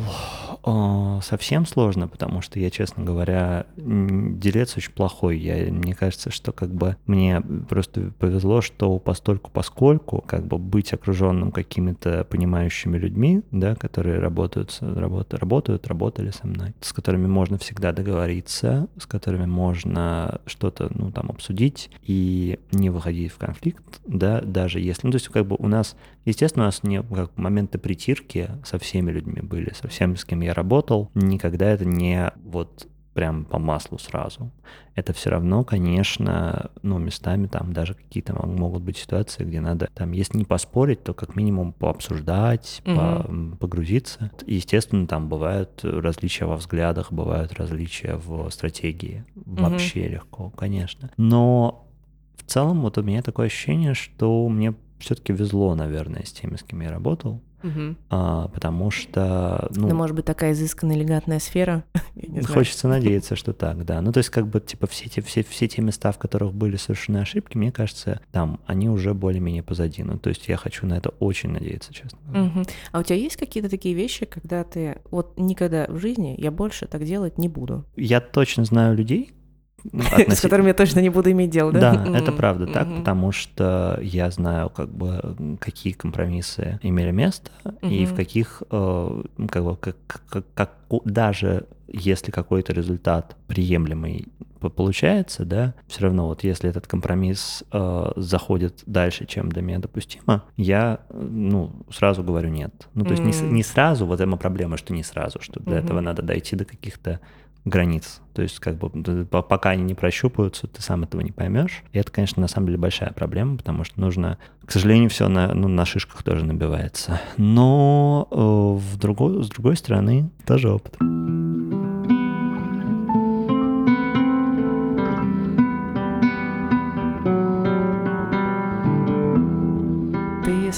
э, совсем сложно, потому что я, честно говоря, делец очень плохой. Я, мне кажется, что как бы мне просто повезло, что постольку поскольку как бы быть окруженным какими-то понимающими людьми, да, которые работают, работают, работают, работали со мной, с которыми можно всегда договориться, с которыми которыми можно что-то, ну, там, обсудить и не выходить в конфликт, да, даже если, ну, то есть, как бы у нас, естественно, у нас не как моменты притирки со всеми людьми были, со всеми, с кем я работал, никогда это не вот прям по маслу сразу. Это все равно, конечно, ну, местами там даже какие-то могут быть ситуации, где надо, там, если не поспорить, то как минимум пообсуждать, угу. по, погрузиться. Естественно, там бывают различия во взглядах, бывают различия в стратегии. Вообще угу. легко, конечно. Но в целом вот у меня такое ощущение, что мне все-таки везло, наверное, с теми, с кем я работал. Угу. А, потому что... Ну, ну, может быть, такая изысканная элегантная сфера? Хочется надеяться, что так, да. Ну, то есть, как бы, типа, все те, все, все те места, в которых были совершены ошибки, мне кажется, там, они уже более-менее позади. Ну, то есть, я хочу на это очень надеяться, честно Угу. А у тебя есть какие-то такие вещи, когда ты... Вот никогда в жизни я больше так делать не буду? Я точно знаю людей, С которыми я точно не буду иметь дело, да? Да, это правда так, потому что я знаю, как бы, какие компромиссы имели место, и в каких, э, как бы, как, как, как даже если какой-то результат приемлемый получается, да, все равно вот если этот компромисс э, заходит дальше, чем для меня допустимо, я, ну, сразу говорю нет. Ну, то mm-hmm. есть не, не сразу, вот эта проблема, что не сразу, что для mm-hmm. этого надо дойти до каких-то границ. То есть, как бы, пока они не прощупаются, ты сам этого не поймешь. И это, конечно, на самом деле большая проблема, потому что нужно, к сожалению, все на, ну, на шишках тоже набивается. Но э, в другой, с другой стороны, тоже опыт.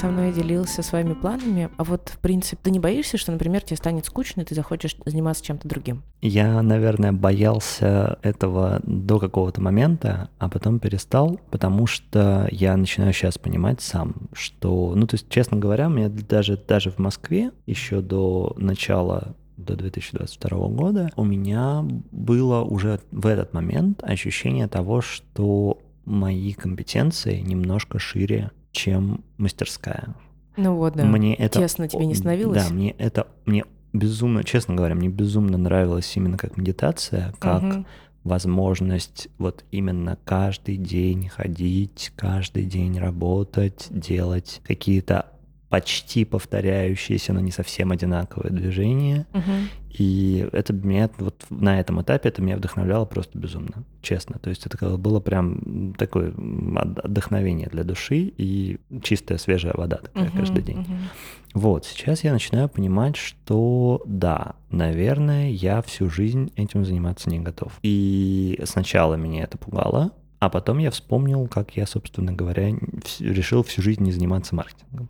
Со мной делился своими планами, а вот, в принципе, ты не боишься, что, например, тебе станет скучно, и ты захочешь заниматься чем-то другим? Я, наверное, боялся этого до какого-то момента, а потом перестал, потому что я начинаю сейчас понимать сам, что, ну, то есть, честно говоря, мне даже, даже в Москве еще до начала до 2022 года, у меня было уже в этот момент ощущение того, что мои компетенции немножко шире, чем мастерская. Ну вот, да. Мне это... Тесно тебе не становилось? Да, мне это... Мне безумно, честно говоря, мне безумно нравилось именно как медитация, как угу. возможность вот именно каждый день ходить, каждый день работать, делать какие-то почти повторяющиеся, но не совсем одинаковые движения. Угу. И это меня вот на этом этапе это меня вдохновляло просто безумно, честно. То есть это было прям такое вдохновение для души и чистая свежая вода такая угу, каждый день. Угу. Вот, сейчас я начинаю понимать, что да, наверное, я всю жизнь этим заниматься не готов. И сначала меня это пугало, а потом я вспомнил, как я, собственно говоря, решил всю жизнь не заниматься маркетингом.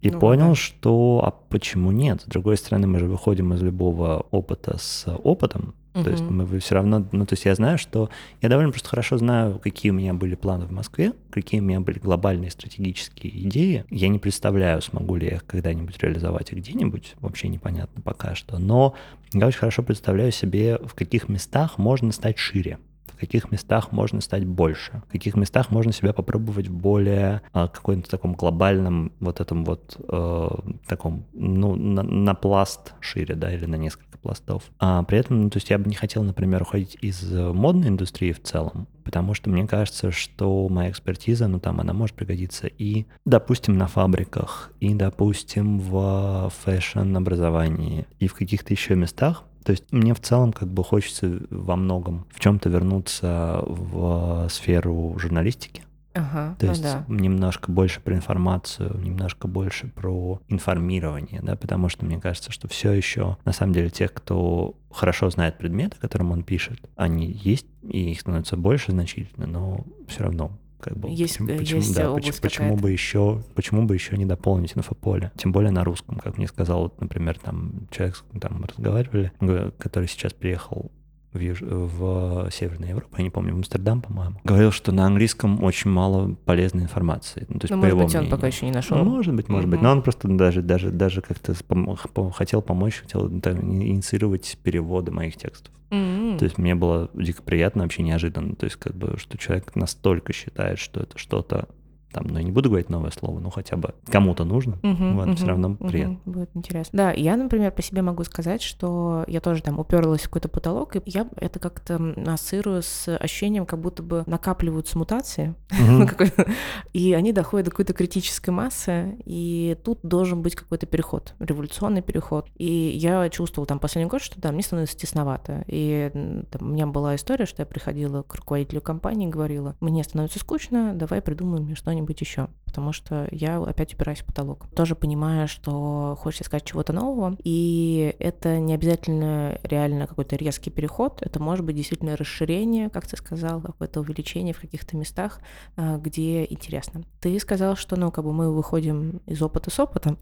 И ну, понял, да. что а почему нет? С другой стороны, мы же выходим из любого опыта с опытом. Угу. То есть мы все равно, ну то есть я знаю, что я довольно просто хорошо знаю, какие у меня были планы в Москве, какие у меня были глобальные стратегические идеи. Я не представляю, смогу ли я их когда-нибудь реализовать и где-нибудь, вообще непонятно пока что. Но я очень хорошо представляю себе, в каких местах можно стать шире в каких местах можно стать больше, в каких местах можно себя попробовать в более а, каком-то таком глобальном вот этом вот э, таком, ну, на, на пласт шире, да, или на несколько пластов. А при этом, ну, то есть я бы не хотел, например, уходить из модной индустрии в целом, потому что мне кажется, что моя экспертиза, ну, там, она может пригодиться и, допустим, на фабриках, и, допустим, в фэшн-образовании, и в каких-то еще местах, то есть мне в целом как бы хочется во многом в чем-то вернуться в сферу журналистики. Ага, То ну есть да. немножко больше про информацию, немножко больше про информирование, да, потому что мне кажется, что все еще, на самом деле, тех, кто хорошо знает предмет, о котором он пишет, они есть, и их становится больше значительно, но все равно как бы, есть, почему, почему, есть да, почему, почему бы еще, почему бы еще не дополнить инфополе, тем более на русском, как мне сказал, вот, например, там человек, там разговаривали, который сейчас приехал в, Юж... в Северной Европе, я не помню, в Амстердам, по-моему, говорил, что на английском очень мало полезной информации. Ну, то есть, ну, по может его быть, мнению. он пока еще не нашел. Ну, может быть, может угу. быть. Но он просто даже, даже, даже как-то пом- хотел помочь, хотел там, инициировать переводы моих текстов. Mm-hmm. То есть мне было дико приятно, вообще неожиданно. То есть как бы, что человек настолько считает, что это что-то там, ну, я не буду говорить новое слово, но хотя бы кому-то нужно, uh-huh, вот, uh-huh, все равно приятно. Будет интересно. Да, я, например, по себе могу сказать, что я тоже там уперлась в какой-то потолок, и я это как-то ассоциирую с ощущением, как будто бы накапливаются мутации, uh-huh. и они доходят до какой-то критической массы, и тут должен быть какой-то переход, революционный переход. И я чувствовала там последний год, что да, мне становится тесновато. И там, у меня была история, что я приходила к руководителю компании и говорила, мне становится скучно, давай придумаем что-нибудь что-нибудь еще, потому что я опять упираюсь в потолок. Тоже понимаю, что хочется искать чего-то нового, и это не обязательно реально какой-то резкий переход, это может быть действительно расширение, как ты сказал, какое-то увеличение в каких-то местах, а, где интересно. Ты сказал, что, ну, как бы мы выходим из опыта с опытом.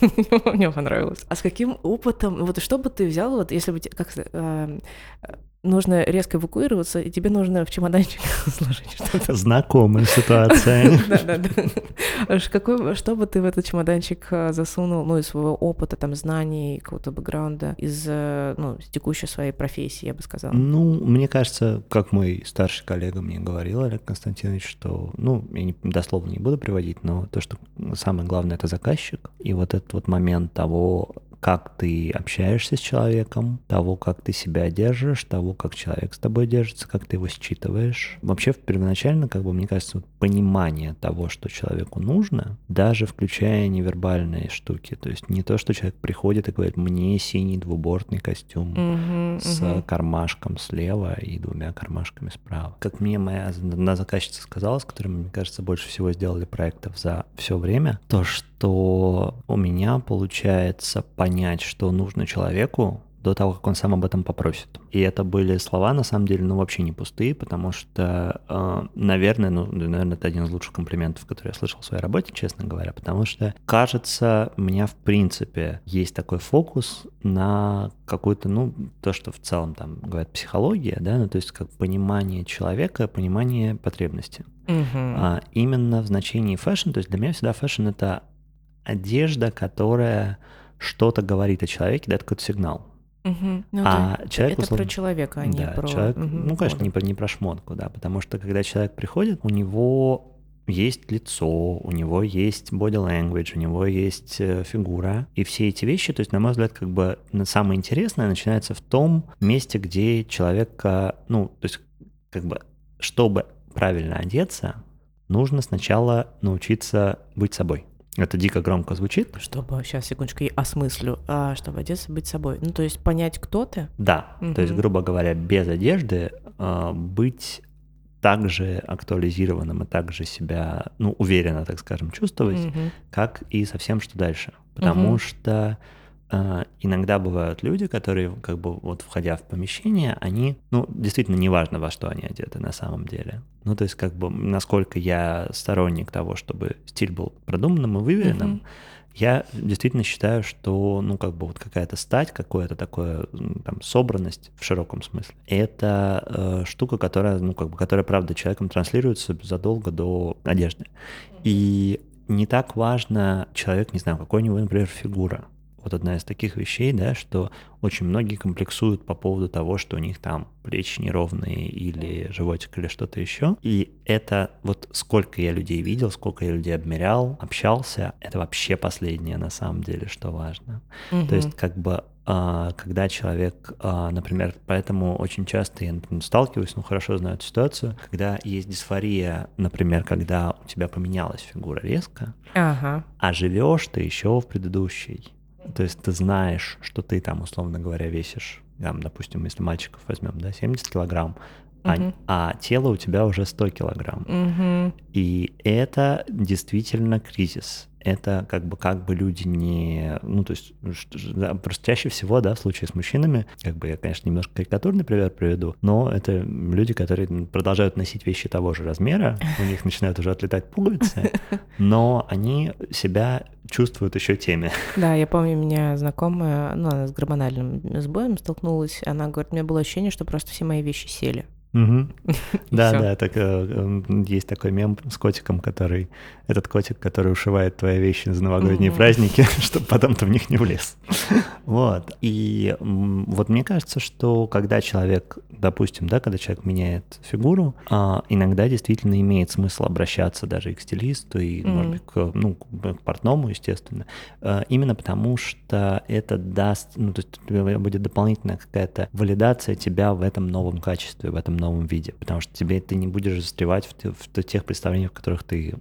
Мне понравилось. А с каким опытом? Вот что бы ты взял, вот если бы, как а, нужно резко эвакуироваться, и тебе нужно в чемоданчик сложить что-то. Знакомая ситуация. Да-да-да. Что бы ты в этот чемоданчик а, засунул, ну, из своего опыта, там, знаний, какого-то бэкграунда, из, э, ну, текущей своей профессии, я бы сказала? Ну, мне кажется, как мой старший коллега мне говорил, Олег Константинович, что, ну, я не, дословно не буду приводить, но то, что самое главное — это заказчик, и вот этот вот момент того, как ты общаешься с человеком, того, как ты себя держишь, того, как человек с тобой держится, как ты его считываешь. Вообще, первоначально, как бы, мне кажется, понимание того, что человеку нужно, даже включая невербальные штуки. То есть не то, что человек приходит и говорит, мне синий двубортный костюм uh-huh, с uh-huh. кармашком слева и двумя кармашками справа. Как мне моя одна заказчица сказала, с которой, мне кажется, больше всего сделали проектов за все время, то, что у меня получается понять понять, что нужно человеку до того, как он сам об этом попросит. И это были слова, на самом деле, ну, вообще не пустые, потому что, э, наверное, ну, наверное, это один из лучших комплиментов, который я слышал в своей работе, честно говоря, потому что, кажется, у меня, в принципе, есть такой фокус на какую-то, ну, то, что в целом там говорят психология, да, ну, то есть как понимание человека, понимание потребности. Угу. А именно в значении фэшн, то есть для меня всегда фэшн — это одежда, которая что-то говорит о человеке, дает какой-то сигнал. Мгм. Ну, А это, человек, это условно- про человека, а не Да, про... человек, мгм, ну, конечно, не про, не про шмотку, да, потому что когда человек приходит, у него есть лицо, у него есть body language, у него есть э, фигура, и все эти вещи, то есть, на мой взгляд, как бы самое интересное начинается в том месте, где человека, ну, то есть, как бы, чтобы правильно одеться, нужно сначала научиться быть собой. Это дико громко звучит, Чтобы, сейчас, секундочку, я осмыслю, а, чтобы одеться, быть собой. Ну, то есть понять, кто ты. Да, то есть, грубо говоря, без одежды э, быть также актуализированным и также себя, ну, уверенно, так скажем, чувствовать, Мгм. как и со всем, что дальше. Потому Мгм. что иногда бывают люди, которые, как бы, вот входя в помещение, они, ну, действительно, неважно, во что они одеты на самом деле. Ну, то есть, как бы, насколько я сторонник того, чтобы стиль был продуманным и выверенным, я действительно считаю, что, ну, как бы вот какая-то стать, какое-то такое, м, там, собранность в широком смысле, это э, штука, которая, ну, как бы, которая, правда, человеком транслируется задолго до одежды. И не так важно человек, не знаю, какой у него, например, фигура. Вот одна из таких вещей, да, что очень многие комплексуют по поводу того, что у них там плечи неровные или животик или что-то еще. И это вот сколько я людей видел, сколько я людей обмерял, общался, это вообще последнее на самом деле, что важно. То Мгм. есть как бы а, когда человек, а, например, поэтому очень часто я например, сталкиваюсь, ну хорошо знаю эту ситуацию, когда есть дисфория, например, когда у тебя поменялась фигура резко, Ага. а живешь ты еще в предыдущей. То есть ты знаешь, что ты там, условно говоря, весишь, там, допустим, если мальчиков возьмем, да, 70 килограмм, а, Мгм. а тело у тебя уже 100 килограмм. Мгм. И это действительно кризис. Это как бы как бы люди не... Ну, то есть, же, да, просто чаще всего, да, в случае с мужчинами, как бы я, конечно, немножко карикатурный пример приведу, но это люди, которые продолжают носить вещи того же размера, у них начинают уже отлетать пуговицы, но они себя чувствуют еще теми. Да, я помню, меня знакомая, ну, она с гормональным сбоем столкнулась, она говорит, у меня было ощущение, что просто все мои вещи сели. Да, да, так э, э, есть такой мем с котиком, который этот котик, который ушивает твои вещи за новогодние праздники, чтобы потом ты в них не влез. Вот. И м, вот мне кажется, что когда человек, допустим, да, когда человек меняет фигуру, а, иногда действительно имеет смысл обращаться даже и к стилисту, и, может быть, к, ну, к портному, естественно, А, именно потому что это даст, ну, то есть будет дополнительная какая-то валидация тебя в этом новом качестве, в этом новом виде, потому что тебе ты не будешь застревать в, в тех представлениях, в которых ты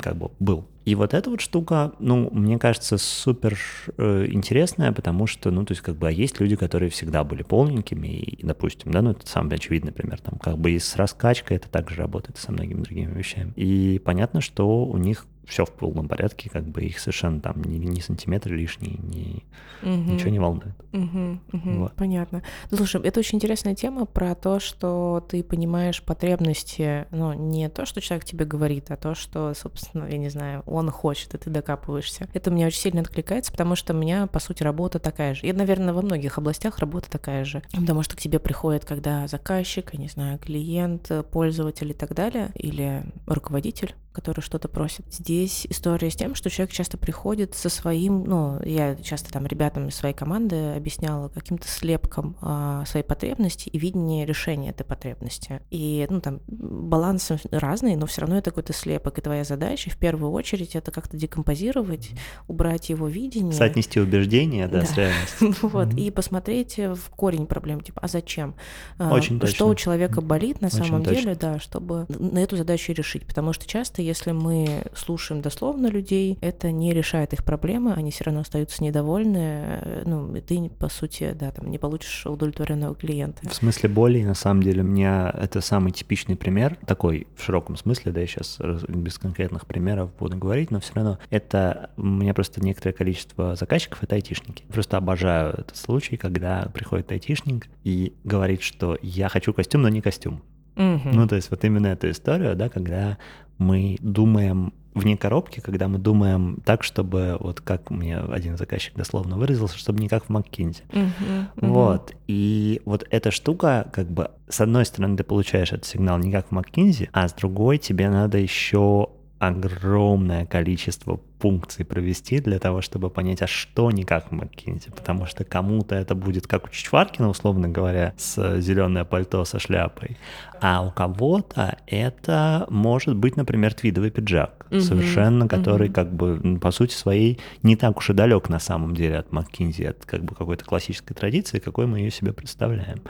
как бы был. И вот эта вот штука, ну, мне кажется, супер э, интересная, потому что, ну, то есть, как бы, а есть люди, которые всегда были полненькими, и, допустим, да, ну, это самый очевидный пример, там, как бы и с раскачкой это также работает, со многими другими вещами. И понятно, что у них все в полном порядке, как бы их совершенно там ни, ни сантиметр лишний, ни, Мгм. ничего не волнует. Мгм, мгм, Вот. Понятно. Ну, Слушай, это очень интересная тема про то, что ты понимаешь потребности, ну, не то, что человек тебе говорит, а то, что, собственно, я не знаю, он хочет, и ты докапываешься. Это мне очень сильно откликается, потому что у меня, по сути, работа такая же. И, наверное, во многих областях работа такая же. Потому что к тебе приходит, когда заказчик, я не знаю, клиент, пользователь и так далее, или руководитель, который что-то просит. Здесь история с тем, что человек часто приходит со своим, ну, я часто там ребятам из своей команды объясняла каким-то слепком а, своей потребности и видение решения этой потребности. И, ну, там, баланс разный, но все равно это какой-то слепок. И твоя задача в первую очередь это как-то декомпозировать, убрать его видение. Соотнести убеждения, да, Да. с реальностью. Вот, и посмотреть э, в корень проблем, типа, а зачем? А, Очень Что у человека болит на самом деле, да, чтобы на эту задачу решить. Потому что часто, если мы слушаем дословно людей, это не решает их проблемы, они все равно остаются недовольны, э, ну, и ты, по сути, да, там, не получишь удовлетворенного клиента. В смысле боли, на самом деле, у меня это самый типичный пример, такой в широком смысле, да, я сейчас без конкретных примеров буду говорить, но все равно это у меня просто некоторое количество заказчиков это айтишники. Просто обожаю этот случай, когда приходит айтишник и говорит, что я хочу костюм, но не костюм. Мгм. Ну, то есть вот именно эту историю, да, когда мы думаем вне коробки, когда мы думаем так, чтобы, вот как мне один заказчик дословно выразился, чтобы не как в Маккинзи. Мгм, мгм. Вот. И вот эта штука, как бы, с одной стороны, ты получаешь этот сигнал не как в Маккинзи, а с другой тебе надо еще огромное количество функций провести для того, чтобы понять, а что не как McKinsey, потому что кому-то это будет как у Чичваркина, условно говоря, с зеленое пальто со шляпой, а у кого-то это может быть, например, твидовый пиджак, mm-hmm. совершенно, который mm-hmm. как бы по сути своей не так уж и далек на самом деле от McKinsey, от как бы какой-то классической традиции, какой мы ее себе представляем.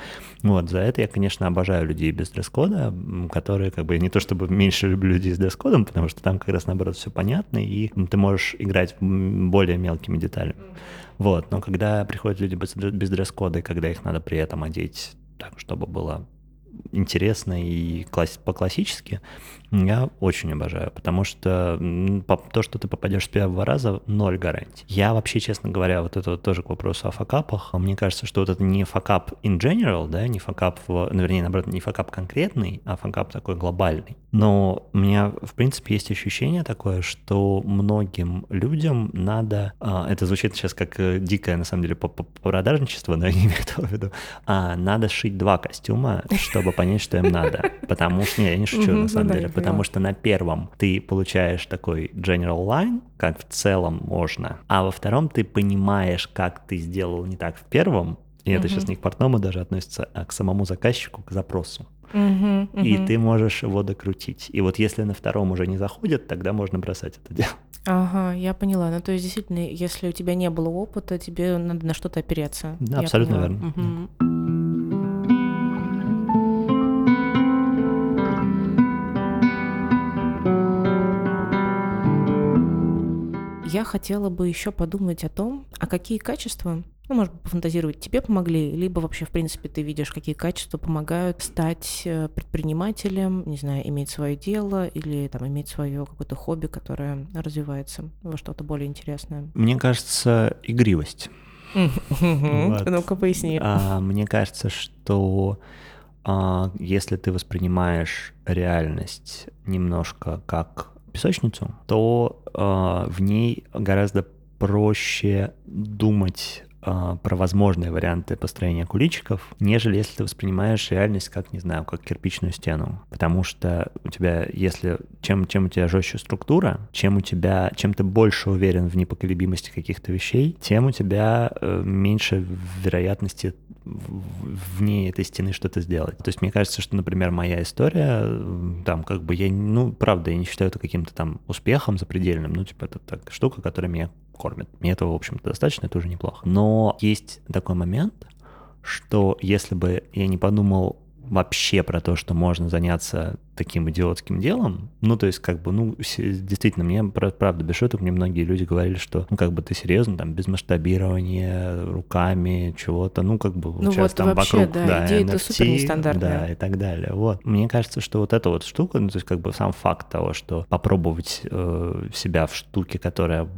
Вот, за это я, конечно, обожаю людей без дресс-кода, которые как бы не то чтобы меньше люблю людей с дресс-кодом, потому что там как раз наоборот все понятно, и ты можешь играть более мелкими деталями. Вот, но когда приходят люди без, без дресс-кода, и когда их надо при этом одеть так, чтобы было интересно и класс, по-классически, я очень обожаю, потому что то, что ты попадешь с первого раза, ноль гарантий. Я вообще, честно говоря, вот это вот тоже к вопросу о факапах, мне кажется, что вот это не факап in general, да, не факап, в, ну, вернее, наоборот, не факап конкретный, а факап такой глобальный. Но у меня, в принципе, есть ощущение такое, что многим людям надо, а, это звучит сейчас как э, дикое, на самом деле, продажничество, но я не имею в виду, а надо шить два костюма, чтобы понять, что им надо. Потому что, не, я не шучу, на самом деле, потому что на первом ты получаешь такой general line, как в целом можно, а во втором ты понимаешь, как ты сделал не так в первом, и это сейчас не к портному даже относится, а к самому заказчику, к запросу. Uh-huh, uh-huh. И ты можешь его докрутить. И вот если на втором уже не заходит, тогда можно бросать это дело. Ага, я поняла. Ну, то есть, действительно, если у тебя не было опыта, тебе надо на что-то опереться. Да, я абсолютно поняла. верно. Uh-huh. Я хотела бы еще подумать о том, а какие качества, ну, может быть, пофантазировать, тебе помогли, либо вообще, в принципе, ты видишь, какие качества помогают стать э, предпринимателем, не знаю, иметь свое дело или там иметь свое какое-то хобби, которое развивается во что-то более интересное. Мне кажется, игривость. Ну-ка поясни. А, мне кажется, что а, если ты воспринимаешь реальность немножко как песочницу, то э, в ней гораздо проще думать э, про возможные варианты построения куличиков, нежели если ты воспринимаешь реальность как, не знаю, как кирпичную стену. Потому что у тебя, если чем, чем у тебя жестче структура, чем у тебя, чем ты больше уверен в непоколебимости каких-то вещей, тем у тебя э, меньше вероятности вне этой стены что-то сделать. То есть мне кажется, что, например, моя история, там, как бы я, ну, правда, я не считаю это каким-то там успехом запредельным, ну, типа, это так, штука, которая меня кормит. Мне этого, в общем-то, достаточно, это уже неплохо. Но есть такой момент, что если бы я не подумал вообще про то, что можно заняться таким идиотским делом. Ну, то есть, как бы, ну, действительно, мне, правда, без шуток, мне многие люди говорили, что, ну, как бы ты серьезно, там, без масштабирования, руками, чего-то, ну, как бы, ну, вот там вообще, вокруг, да, да идея NFT, это супер нестандартная. Да, и так далее. Вот. Мне кажется, что вот эта вот штука, ну, то есть, как бы сам факт того, что попробовать э, себя в штуке, которая,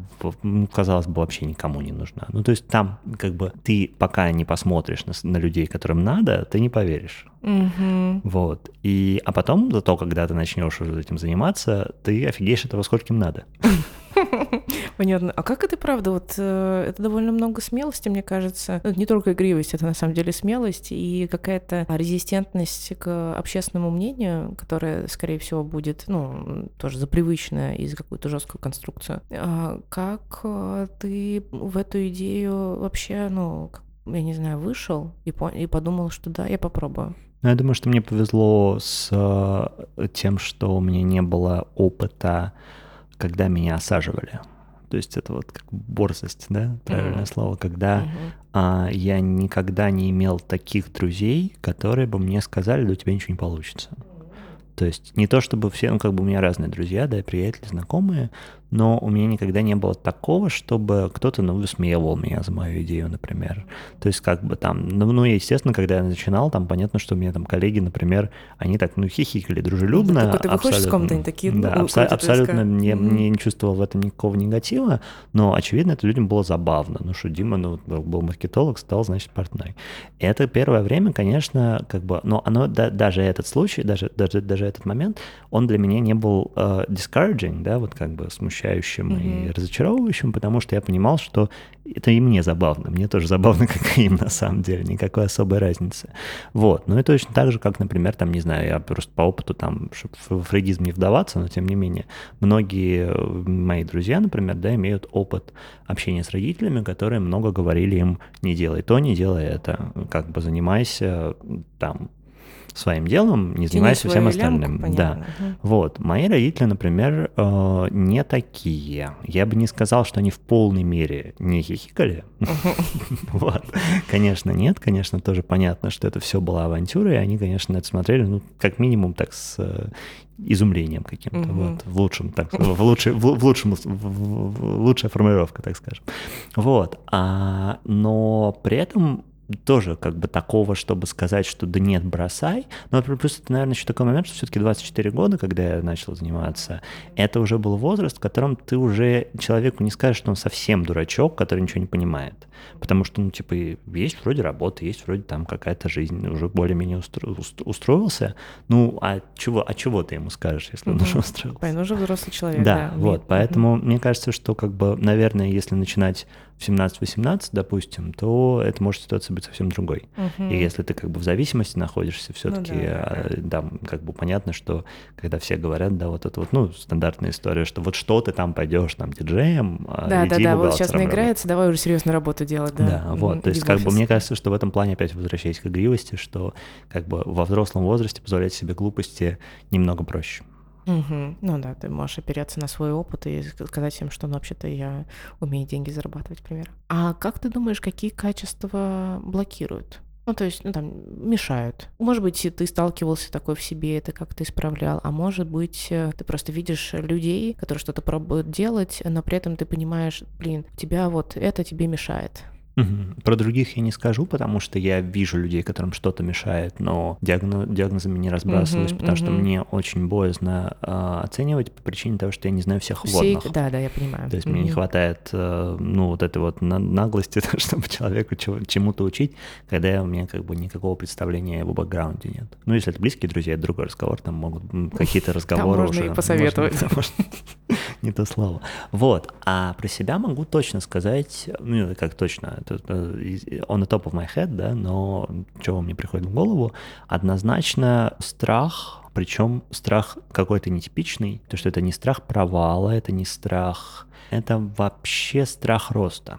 ну, казалось бы, вообще никому не нужна. Ну, то есть, там, как бы, ты пока не посмотришь на, на людей, которым надо, ты не поверишь. Угу. Вот. И, а потом, зато когда ты начнешь уже этим заниматься, ты офигеешь этого скольким надо. Понятно. А как это правда? Вот э, это довольно много смелости, мне кажется. Ну, не только игривость, это на самом деле смелость и какая-то резистентность к общественному мнению, которая, скорее всего, будет, ну, тоже запривычная из какую-то жесткую конструкцию. А как э, ты в эту идею вообще, ну, я не знаю, вышел и, по- и подумал, что да, я попробую? Ну, я думаю, что мне повезло с э, тем, что у меня не было опыта, когда меня осаживали. То есть это вот как борзость, да, правильное mm-hmm. слово, когда mm-hmm. а, я никогда не имел таких друзей, которые бы мне сказали, да у тебя ничего не получится. То есть не то чтобы все, ну как бы у меня разные друзья, да, приятели, знакомые, но у меня никогда не было такого, чтобы кто-то, ну, высмеивал меня за мою идею, например. То есть как бы там, ну, ну естественно, когда я начинал, там понятно, что у меня там коллеги, например, они так, ну, хихикали дружелюбно. Ну, ты выходишь из комнаты, они такие, да, ну, абсо- абсолютно не, mm-hmm. не чувствовал в этом никакого негатива, но, очевидно, это людям было забавно. Ну, что Дима, ну, был маркетолог, стал, значит, портной. И это первое время, конечно, как бы, но оно, да, даже этот случай, даже, даже, даже этот момент, он для меня не был uh, discouraging, да, вот как бы смущающий смущающим mm-hmm. и разочаровывающим, потому что я понимал, что это и мне забавно. Мне тоже забавно, как и им на самом деле. Никакой особой разницы. Вот. Ну и точно так же, как, например, там, не знаю, я просто по опыту там, чтобы в фрейдизм не вдаваться, но тем не менее, многие мои друзья, например, да, имеют опыт общения с родителями, которые много говорили им не делай то, не делай это, как бы занимайся там своим делом, не занимаясь всем остальным. Лямку, да. Угу. Вот. Мои родители, например, э, не такие. Я бы не сказал, что они в полной мере не хихикали. Вот. Конечно, нет. Конечно, тоже понятно, что это все была авантюра, и они, конечно, это смотрели, ну, как минимум, так с э, изумлением каким-то, вот, в лучшем, так, в, лучшей, в, в лучшем, в, в, лучшая формулировка, так скажем. Вот, а, но при этом тоже как бы такого, чтобы сказать, что да нет, бросай. Но плюс это, наверное, еще такой момент, что все-таки 24 года, когда я начал заниматься, это уже был возраст, в котором ты уже человеку не скажешь, что он совсем дурачок, который ничего не понимает. Потому что, ну, типа, есть вроде работа, есть вроде там какая-то жизнь, уже более-менее устро... устроился. Ну, а чего, а чего ты ему скажешь, если он уже устроился? Он уже взрослый человек, да. Да, вот, поэтому мне кажется, что, как бы, наверное, если начинать в 17-18, допустим, то это может ситуация быть совсем другой. Угу. И если ты как бы в зависимости находишься, все-таки, ну, да. да, как бы понятно, что когда все говорят, да, вот это вот, ну, стандартная история, что вот что ты там пойдешь там диджеем, а да, да, да, вот сейчас наиграется, давай уже серьезную работу делать, да. Да, вот, то есть как бы мне кажется, что в этом плане опять возвращаясь к игривости, что как бы во взрослом возрасте позволять себе глупости немного проще. Угу. Ну да, ты можешь опереться на свой опыт и сказать им, что ну, вообще-то я умею деньги зарабатывать, например. А как ты думаешь, какие качества блокируют? Ну, то есть, ну, там, мешают. Может быть, ты сталкивался такой в себе, это как-то исправлял, а может быть, э, ты просто видишь людей, которые что-то пробуют делать, но при этом ты понимаешь, блин, тебя вот это тебе мешает. Угу. Про других я не скажу, потому что я вижу людей, которым что-то мешает, но диагноз, диагнозами не разбрасываюсь, угу, потому угу. что мне очень боязно э, оценивать по причине того, что я не знаю всех. Все, да, да, я понимаю. То есть угу. мне не хватает, э, ну, вот этой вот наглости, чтобы человеку чему-то учить, когда у меня как бы никакого представления о его бэкграунде нет. Ну, если это близкие друзья, это другой разговор, там могут какие-то разговоры там можно уже... и посоветовать. не то слово. Вот. А про себя могу точно сказать, ну, как точно, on the top of my head, да, но чего мне приходит в голову, однозначно страх, причем страх какой-то нетипичный, то что это не страх провала, это не страх, это вообще страх роста.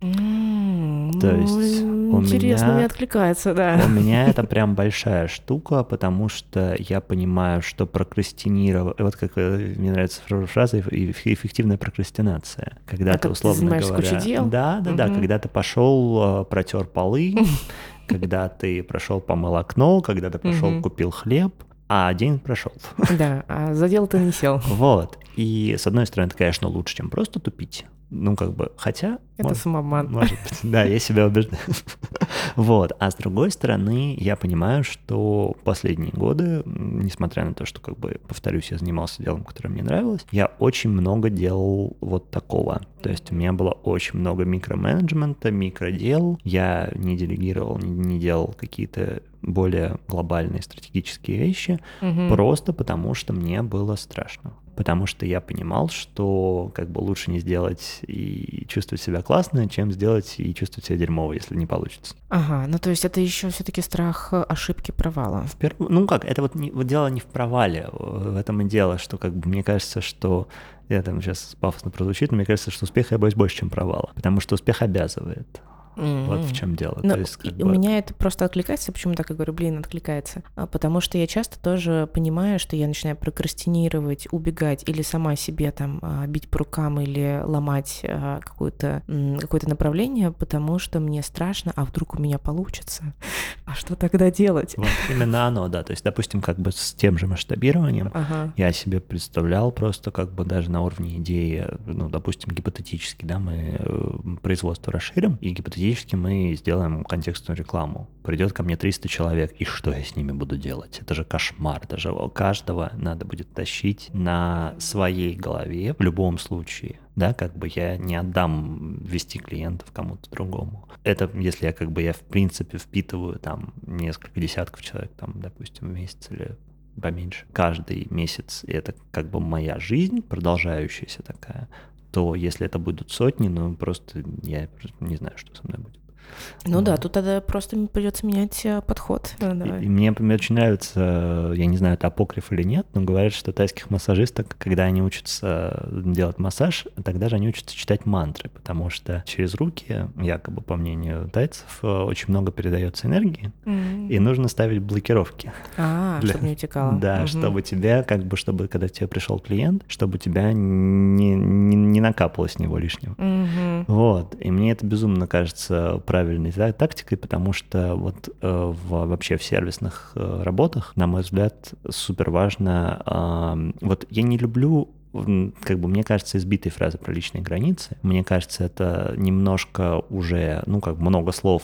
Mm, То есть ну, у интересно, меня, мне откликается, да. У меня это прям большая штука, потому что я понимаю, что прокрастинировать, вот как э, мне нравится фраза эффективная прокрастинация, когда а ты условно ты говоря, дел? да, да, угу. да, когда ты пошел э, протер полы, когда ты прошел помыл окно, когда ты пошел купил хлеб, а день прошел. Да, а за дело ты не сел. Вот. И с одной стороны, это, конечно, лучше, чем просто тупить. Ну, как бы, хотя... Это может, самоман. Может быть, да, я себя убеждаю. вот. А с другой стороны, я понимаю, что последние годы, несмотря на то, что, как бы, повторюсь, я занимался делом, которое мне нравилось, я очень много делал вот такого. То есть у меня было очень много микроменеджмента, микродел. Я не делегировал, не, не делал какие-то более глобальные стратегические вещи, угу. просто потому что мне было страшно потому что я понимал, что как бы лучше не сделать и чувствовать себя классно, чем сделать и чувствовать себя дерьмово, если не получится. Ага, ну то есть это еще все-таки страх ошибки провала. В перв... Ну как, это вот, не, вот дело не в провале, в этом и дело, что как бы мне кажется, что я там сейчас пафосно прозвучит, но мне кажется, что успеха я боюсь больше, чем провала, потому что успех обязывает. Mm-hmm. Вот в чем дело. Но То есть, как у бы... меня это просто откликается. Почему так я говорю, блин, откликается? А, потому что я часто тоже понимаю, что я начинаю прокрастинировать, убегать или сама себе там а, бить по рукам или ломать а, какое-то какое-то направление, потому что мне страшно, а вдруг у меня получится? А что тогда делать? Вот именно оно, да. То есть, допустим, как бы с тем же масштабированием ага. я себе представлял просто как бы даже на уровне идеи, ну, допустим, гипотетически, да, мы э, производство расширим, и гипотетически периодически мы сделаем контекстную рекламу. Придет ко мне 300 человек, и что я с ними буду делать? Это же кошмар. Даже каждого надо будет тащить на своей голове в любом случае. Да, как бы я не отдам вести клиентов кому-то другому. Это если я как бы я в принципе впитываю там несколько десятков человек, там, допустим, в месяц или поменьше, каждый месяц, это как бы моя жизнь, продолжающаяся такая, то если это будут сотни, ну просто я не знаю, что со мной будет. Ну да, тут тогда просто придется менять э, подход. Да, и, и мне, мне очень нравится, я не знаю, это апокриф или нет, но говорят, что тайских массажисток, когда они учатся делать массаж, тогда же они учатся читать мантры, потому что через руки, якобы по мнению тайцев, э, очень много передается энергии, mm-hmm. и нужно ставить блокировки. А, для... чтобы не утекало. Да, mm-hmm. чтобы тебя, как бы, чтобы когда тебе пришел клиент, чтобы тебя не, не, не накапало с него лишнего. Mm-hmm. Вот, и мне это безумно кажется правильно правильной да, тактикой, потому что вот э, в, вообще в сервисных э, работах, на мой взгляд, супер важно. Э, вот я не люблю как бы мне кажется, избитой фразы про личные границы. Мне кажется, это немножко уже, ну, как много слов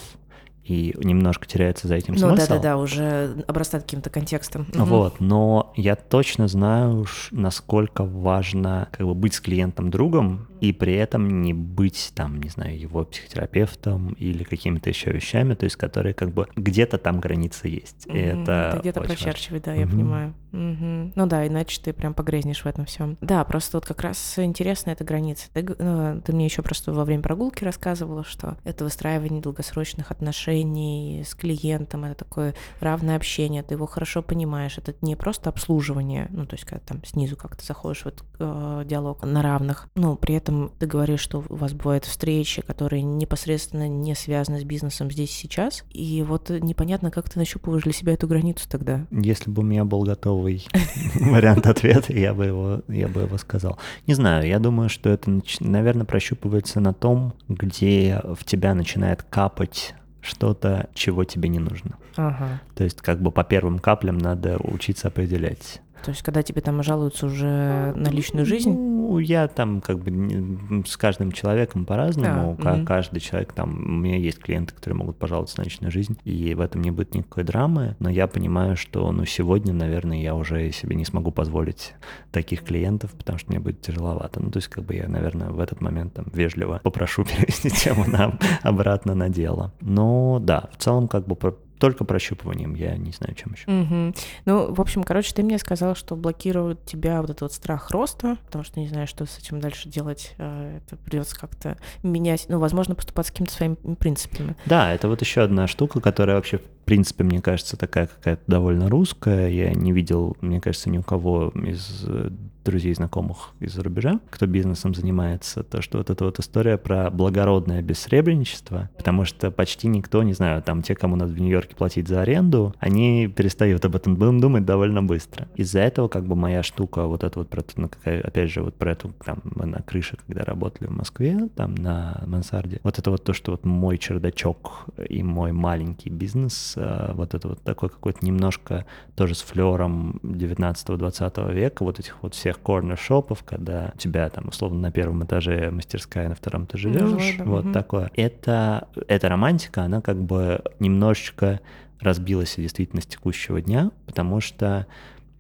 и немножко теряется за этим ну, смысл. Ну да-да-да, уже обрастает каким-то контекстом. Вот, но я точно знаю, насколько важно как бы быть с клиентом другом и при этом не быть там, не знаю, его психотерапевтом или какими-то еще вещами, то есть которые как бы где-то там границы есть. И это ты где-то прочерчивай, да, я понимаю. Угу. Ну да, иначе ты прям погрязнешь в этом всем. Да, просто вот как раз интересно эта граница. Ты, ну, ты мне еще просто во время прогулки рассказывала, что это выстраивание долгосрочных отношений с клиентом, это такое равное общение, ты его хорошо понимаешь. Это не просто обслуживание, ну то есть когда там снизу как-то заходишь в этот э, диалог на равных, но при этом ты говоришь, что у вас бывают встречи, которые непосредственно не связаны с бизнесом здесь и сейчас, и вот непонятно, как ты нащупываешь для себя эту границу тогда. Если бы у меня был готов новый вариант ответа, я бы его, я бы его сказал. Не знаю, я думаю, что это, наверное, прощупывается на том, где в тебя начинает капать что-то, чего тебе не нужно. Ага. То есть как бы по первым каплям надо учиться определять. То есть, когда тебе там жалуются уже на личную жизнь? Ну, я там как бы с каждым человеком по-разному. А, угу. Каждый человек там... У меня есть клиенты, которые могут пожаловаться на личную жизнь, и в этом не будет никакой драмы. Но я понимаю, что ну, сегодня, наверное, я уже себе не смогу позволить таких клиентов, потому что мне будет тяжеловато. Ну, то есть, как бы я, наверное, в этот момент там вежливо попрошу перевести тему нам обратно на дело. Но да, в целом как бы только прощупыванием, я не знаю, чем еще. Угу. Ну, в общем, короче, ты мне сказал, что блокирует тебя вот этот вот страх роста, потому что не знаю, что с этим дальше делать. А, это придется как-то менять, ну, возможно, поступать с какими-то своими принципами. Да, это вот еще одна штука, которая вообще, в принципе, мне кажется, такая какая-то довольно русская. Я не видел, мне кажется, ни у кого из э, друзей, знакомых из-за рубежа, кто бизнесом занимается, то, что вот эта вот история про благородное бессребреничество, потому что почти никто, не знаю, там те, кому надо в Нью-Йорке платить за аренду, они перестают об этом думать довольно быстро. Из-за этого как бы моя штука, вот это вот, про, ну, какая, опять же, вот про эту, там, мы на крыше, когда работали в Москве, там, на мансарде, вот это вот то, что вот мой чердачок и мой маленький бизнес, э, вот это вот такой какой-то немножко тоже с флером 19-20 века, вот этих вот всех всех корнер-шопов, когда у тебя там условно на первом этаже мастерская, на втором ты живешь, ну, вот угу. такое. Это, эта романтика, она как бы немножечко разбилась в действительность текущего дня, потому что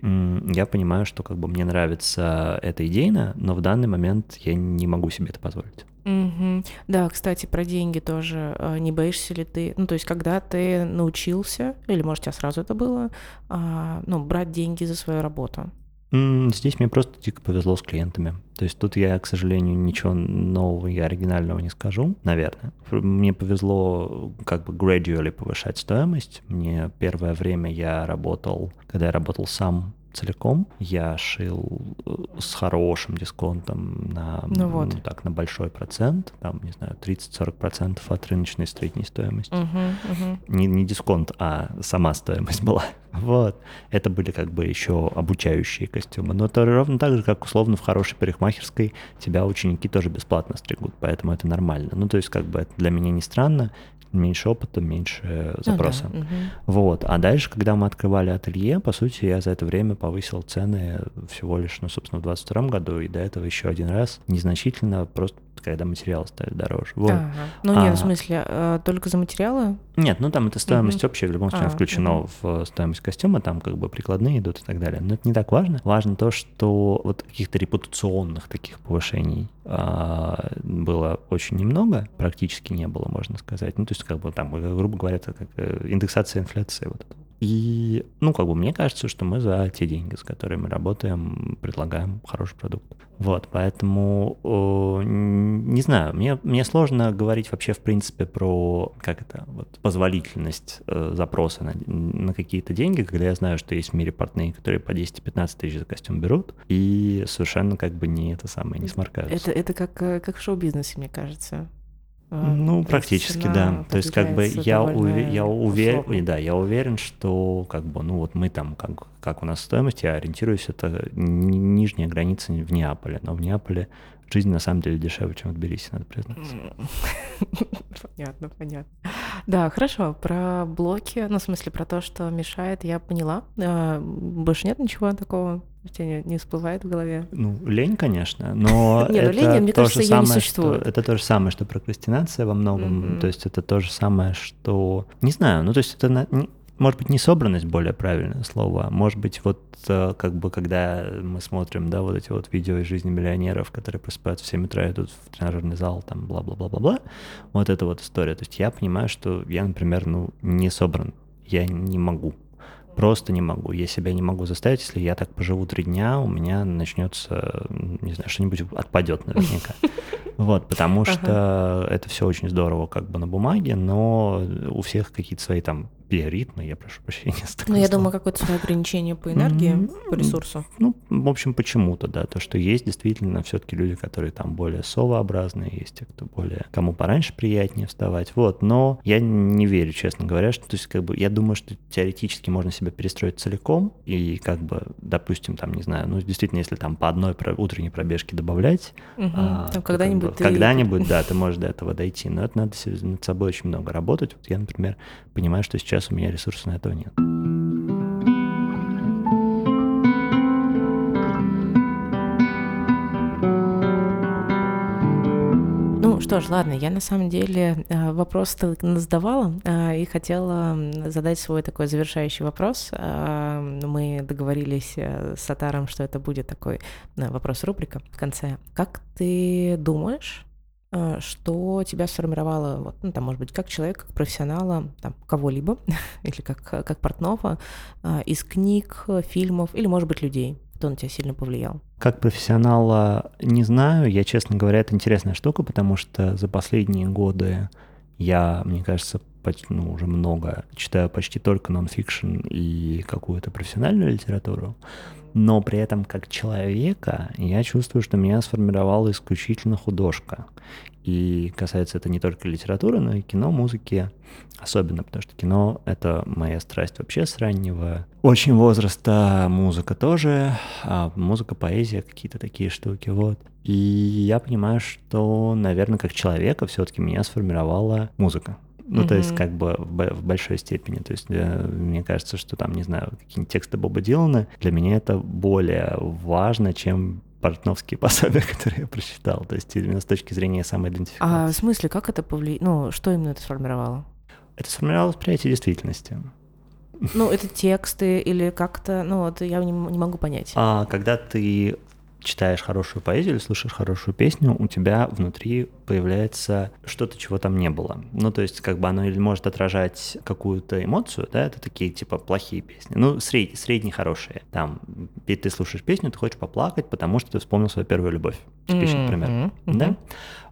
я понимаю, что как бы мне нравится это идейно, но в данный момент я не могу себе это позволить. Угу. Да, кстати, про деньги тоже. А, не боишься ли ты, ну, то есть, когда ты научился, или, может, у тебя сразу это было, а, ну, брать деньги за свою работу? Здесь мне просто дико повезло с клиентами. То есть тут я, к сожалению, ничего нового и оригинального не скажу, наверное. Мне повезло как бы gradually повышать стоимость. Мне первое время я работал, когда я работал сам целиком. Я шил э, с хорошим дисконтом на, ну вот. ну, так, на большой процент, там, не знаю, 30-40% от рыночной средней стоимости. Угу, угу. Не, не дисконт, а сама стоимость была. Вот. Это были как бы еще обучающие костюмы. Но это ровно так же, как условно в хорошей парикмахерской тебя ученики тоже бесплатно стригут, поэтому это нормально. Ну, то есть как бы это для меня не странно меньше опыта, меньше запроса. Ну, да. угу. Вот. А дальше, когда мы открывали ателье, по сути, я за это время повысил цены всего лишь, ну, собственно, в 22 году, и до этого еще один раз незначительно, просто когда материалы стали дороже. Вот. Ага. Ну, а, нет, в смысле, э, только за материалы? Нет, ну там это стоимость угу. общая, в любом случае, а, включено угу. в стоимость костюма, там как бы прикладные идут и так далее. Но это не так важно. Важно то, что вот каких-то репутационных таких повышений а, было очень немного, практически не было, можно сказать. Ну, то есть, как бы там, грубо говоря, это как э, индексация инфляции. Вот это. И, ну, как бы мне кажется, что мы за те деньги, с которыми мы работаем, предлагаем хороший продукт. Вот, поэтому, э, не знаю, мне, мне сложно говорить вообще, в принципе, про, как это, вот, позволительность э, запроса на, на какие-то деньги, когда я знаю, что есть в мире портные, которые по 10-15 тысяч за костюм берут, и совершенно как бы не это самое, не сморкаются. Это, это как, э, как в шоу-бизнесе, мне кажется. Ну, То практически, да. То есть, как бы я, уве- я уверен, да, я уверен, что как бы, ну вот мы там, как, как у нас стоимость, я ориентируюсь, это нижняя граница в Неаполе, но в Неаполе жизнь на самом деле дешевле, чем в Тбилиси, надо признаться. Понятно, понятно. Да, хорошо. Про блоки, ну, в смысле, про то, что мешает, я поняла. А, больше нет ничего такого? У тебя не, всплывает в голове? Ну, лень, конечно, но Нет, ну, это лень, мне то кажется, же самое, не существует. Что, это то же самое, что прокрастинация во многом. Mm-hmm. То есть это то же самое, что... Не знаю, ну, то есть это может быть, не собранность более правильное слово, а может быть, вот э, как бы, когда мы смотрим, да, вот эти вот видео из жизни миллионеров, которые просыпаются в 7 утра, идут в тренажерный зал, там, бла-бла-бла-бла-бла, вот эта вот история. То есть я понимаю, что я, например, ну, не собран, я не могу. Просто не могу. Я себя не могу заставить, если я так поживу три дня, у меня начнется, не знаю, что-нибудь отпадет наверняка. Вот, потому что это все очень здорово как бы на бумаге, но у всех какие-то свои там биоритмы, я прошу прощения. Ну, я думаю, какое-то свое ограничение по энергии, по ресурсу. Ну, в общем, почему-то, да, то, что есть действительно все-таки люди, которые там более совообразные, есть те, кто более, кому пораньше приятнее вставать, вот, но я не верю, честно говоря, что, то есть, как бы, я думаю, что теоретически можно себя перестроить целиком, и, как бы, допустим, там, не знаю, ну, действительно, если там по одной утренней пробежке добавлять, угу. а, когда-нибудь как бы, ты... Когда-нибудь, да, ты можешь до этого дойти, но это надо над собой очень много работать. Вот я, например, понимаю, что сейчас у меня ресурсов на этого нет. Что ж, ладно, я на самом деле э, вопрос-то задавала э, и хотела задать свой такой завершающий вопрос. Э, мы договорились с Атаром, что это будет такой вопрос-рубрика в конце. Как ты думаешь, Э, что тебя сформировало, вот, ну, там, может быть, как человека, как профессионала, там, кого-либо, или как, как портного, э, из книг, фильмов, или, может быть, людей? Кто на тебя сильно повлиял? Как профессионала не знаю. Я, честно говоря, это интересная штука, потому что за последние годы я, мне кажется, почти, ну, уже много читаю почти только нон-фикшн и какую-то профессиональную литературу но при этом как человека я чувствую, что меня сформировала исключительно художка. И касается это не только литературы, но и кино, музыки особенно, потому что кино — это моя страсть вообще с раннего очень возраста, музыка тоже, а музыка, поэзия, какие-то такие штуки, вот. И я понимаю, что, наверное, как человека все-таки меня сформировала музыка. Ну, mm-hmm. то есть, как бы в, в большой степени. То есть, э, мне кажется, что там, не знаю, какие-нибудь тексты Боба Дилана, для меня это более важно, чем портновские пособия, которые я прочитал. То есть, именно с точки зрения самоидентификации. А в смысле, как это повлияло? Ну, что именно это сформировало? Это сформировало восприятие действительности. Ну, это тексты или как-то, ну, вот я не, не могу понять. А когда ты читаешь хорошую поэзию или слушаешь хорошую песню, у тебя внутри появляется что-то, чего там не было. Ну, то есть, как бы оно или может отражать какую-то эмоцию, да, это такие, типа, плохие песни. Ну, сред... средние хорошие. Там, ты слушаешь песню, ты хочешь поплакать, потому что ты вспомнил свою первую любовь. Типичный mm-hmm. пример. Mm-hmm. Да?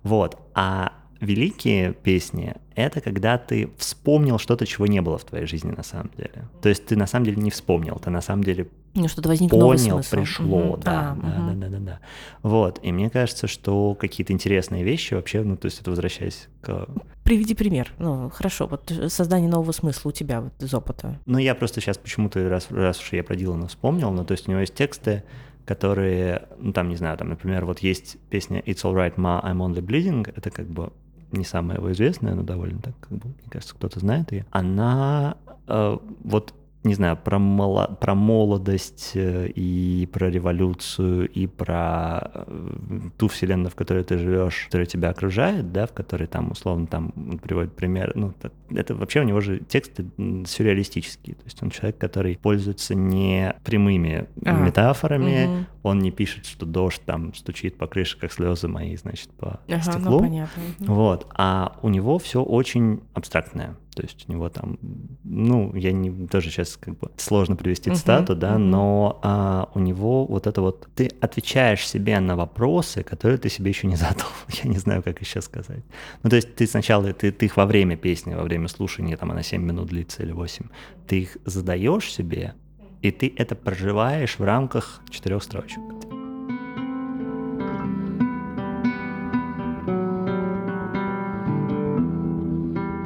Вот. А великие песни — это когда ты вспомнил что-то, чего не было в твоей жизни на самом деле. То есть ты на самом деле не вспомнил, ты на самом деле ну, что-то возникло понял, пришло, угу. да, а, да, угу. да, да, да, да. Вот, и мне кажется, что какие-то интересные вещи вообще, ну, то есть это возвращаясь к... Приведи пример. Ну, хорошо, вот создание нового смысла у тебя вот из опыта. Ну, я просто сейчас почему-то, раз, раз уж я про Дилана вспомнил, ну, то есть у него есть тексты, которые, ну, там, не знаю, там, например, вот есть песня «It's alright, ma, I'm only bleeding», это как бы не самая его известная, но довольно так, как бы, мне кажется, кто-то знает ее, она э, вот не знаю, про, моло, про молодость э, и про революцию, и про э, ту вселенную, в которой ты живешь, которая тебя окружает, да, в которой там, условно, там приводит пример, ну, это вообще у него же тексты сюрреалистические, то есть он человек, который пользуется не прямыми ага. метафорами, угу. он не пишет, что дождь там стучит по крыше, как слезы мои, значит, по ага, ну, стеклу, ну, понятно. вот, а у него все очень абстрактное. То есть у него там, ну, я не тоже сейчас как бы сложно привести uh-huh, цитату, да, uh-huh. но а, у него вот это вот ты отвечаешь себе на вопросы, которые ты себе еще не задал. я не знаю, как еще сказать. Ну, то есть ты сначала ты, ты их во время песни, во время слушания, там она 7 минут длится или 8, ты их задаешь себе, и ты это проживаешь в рамках четырех строчек.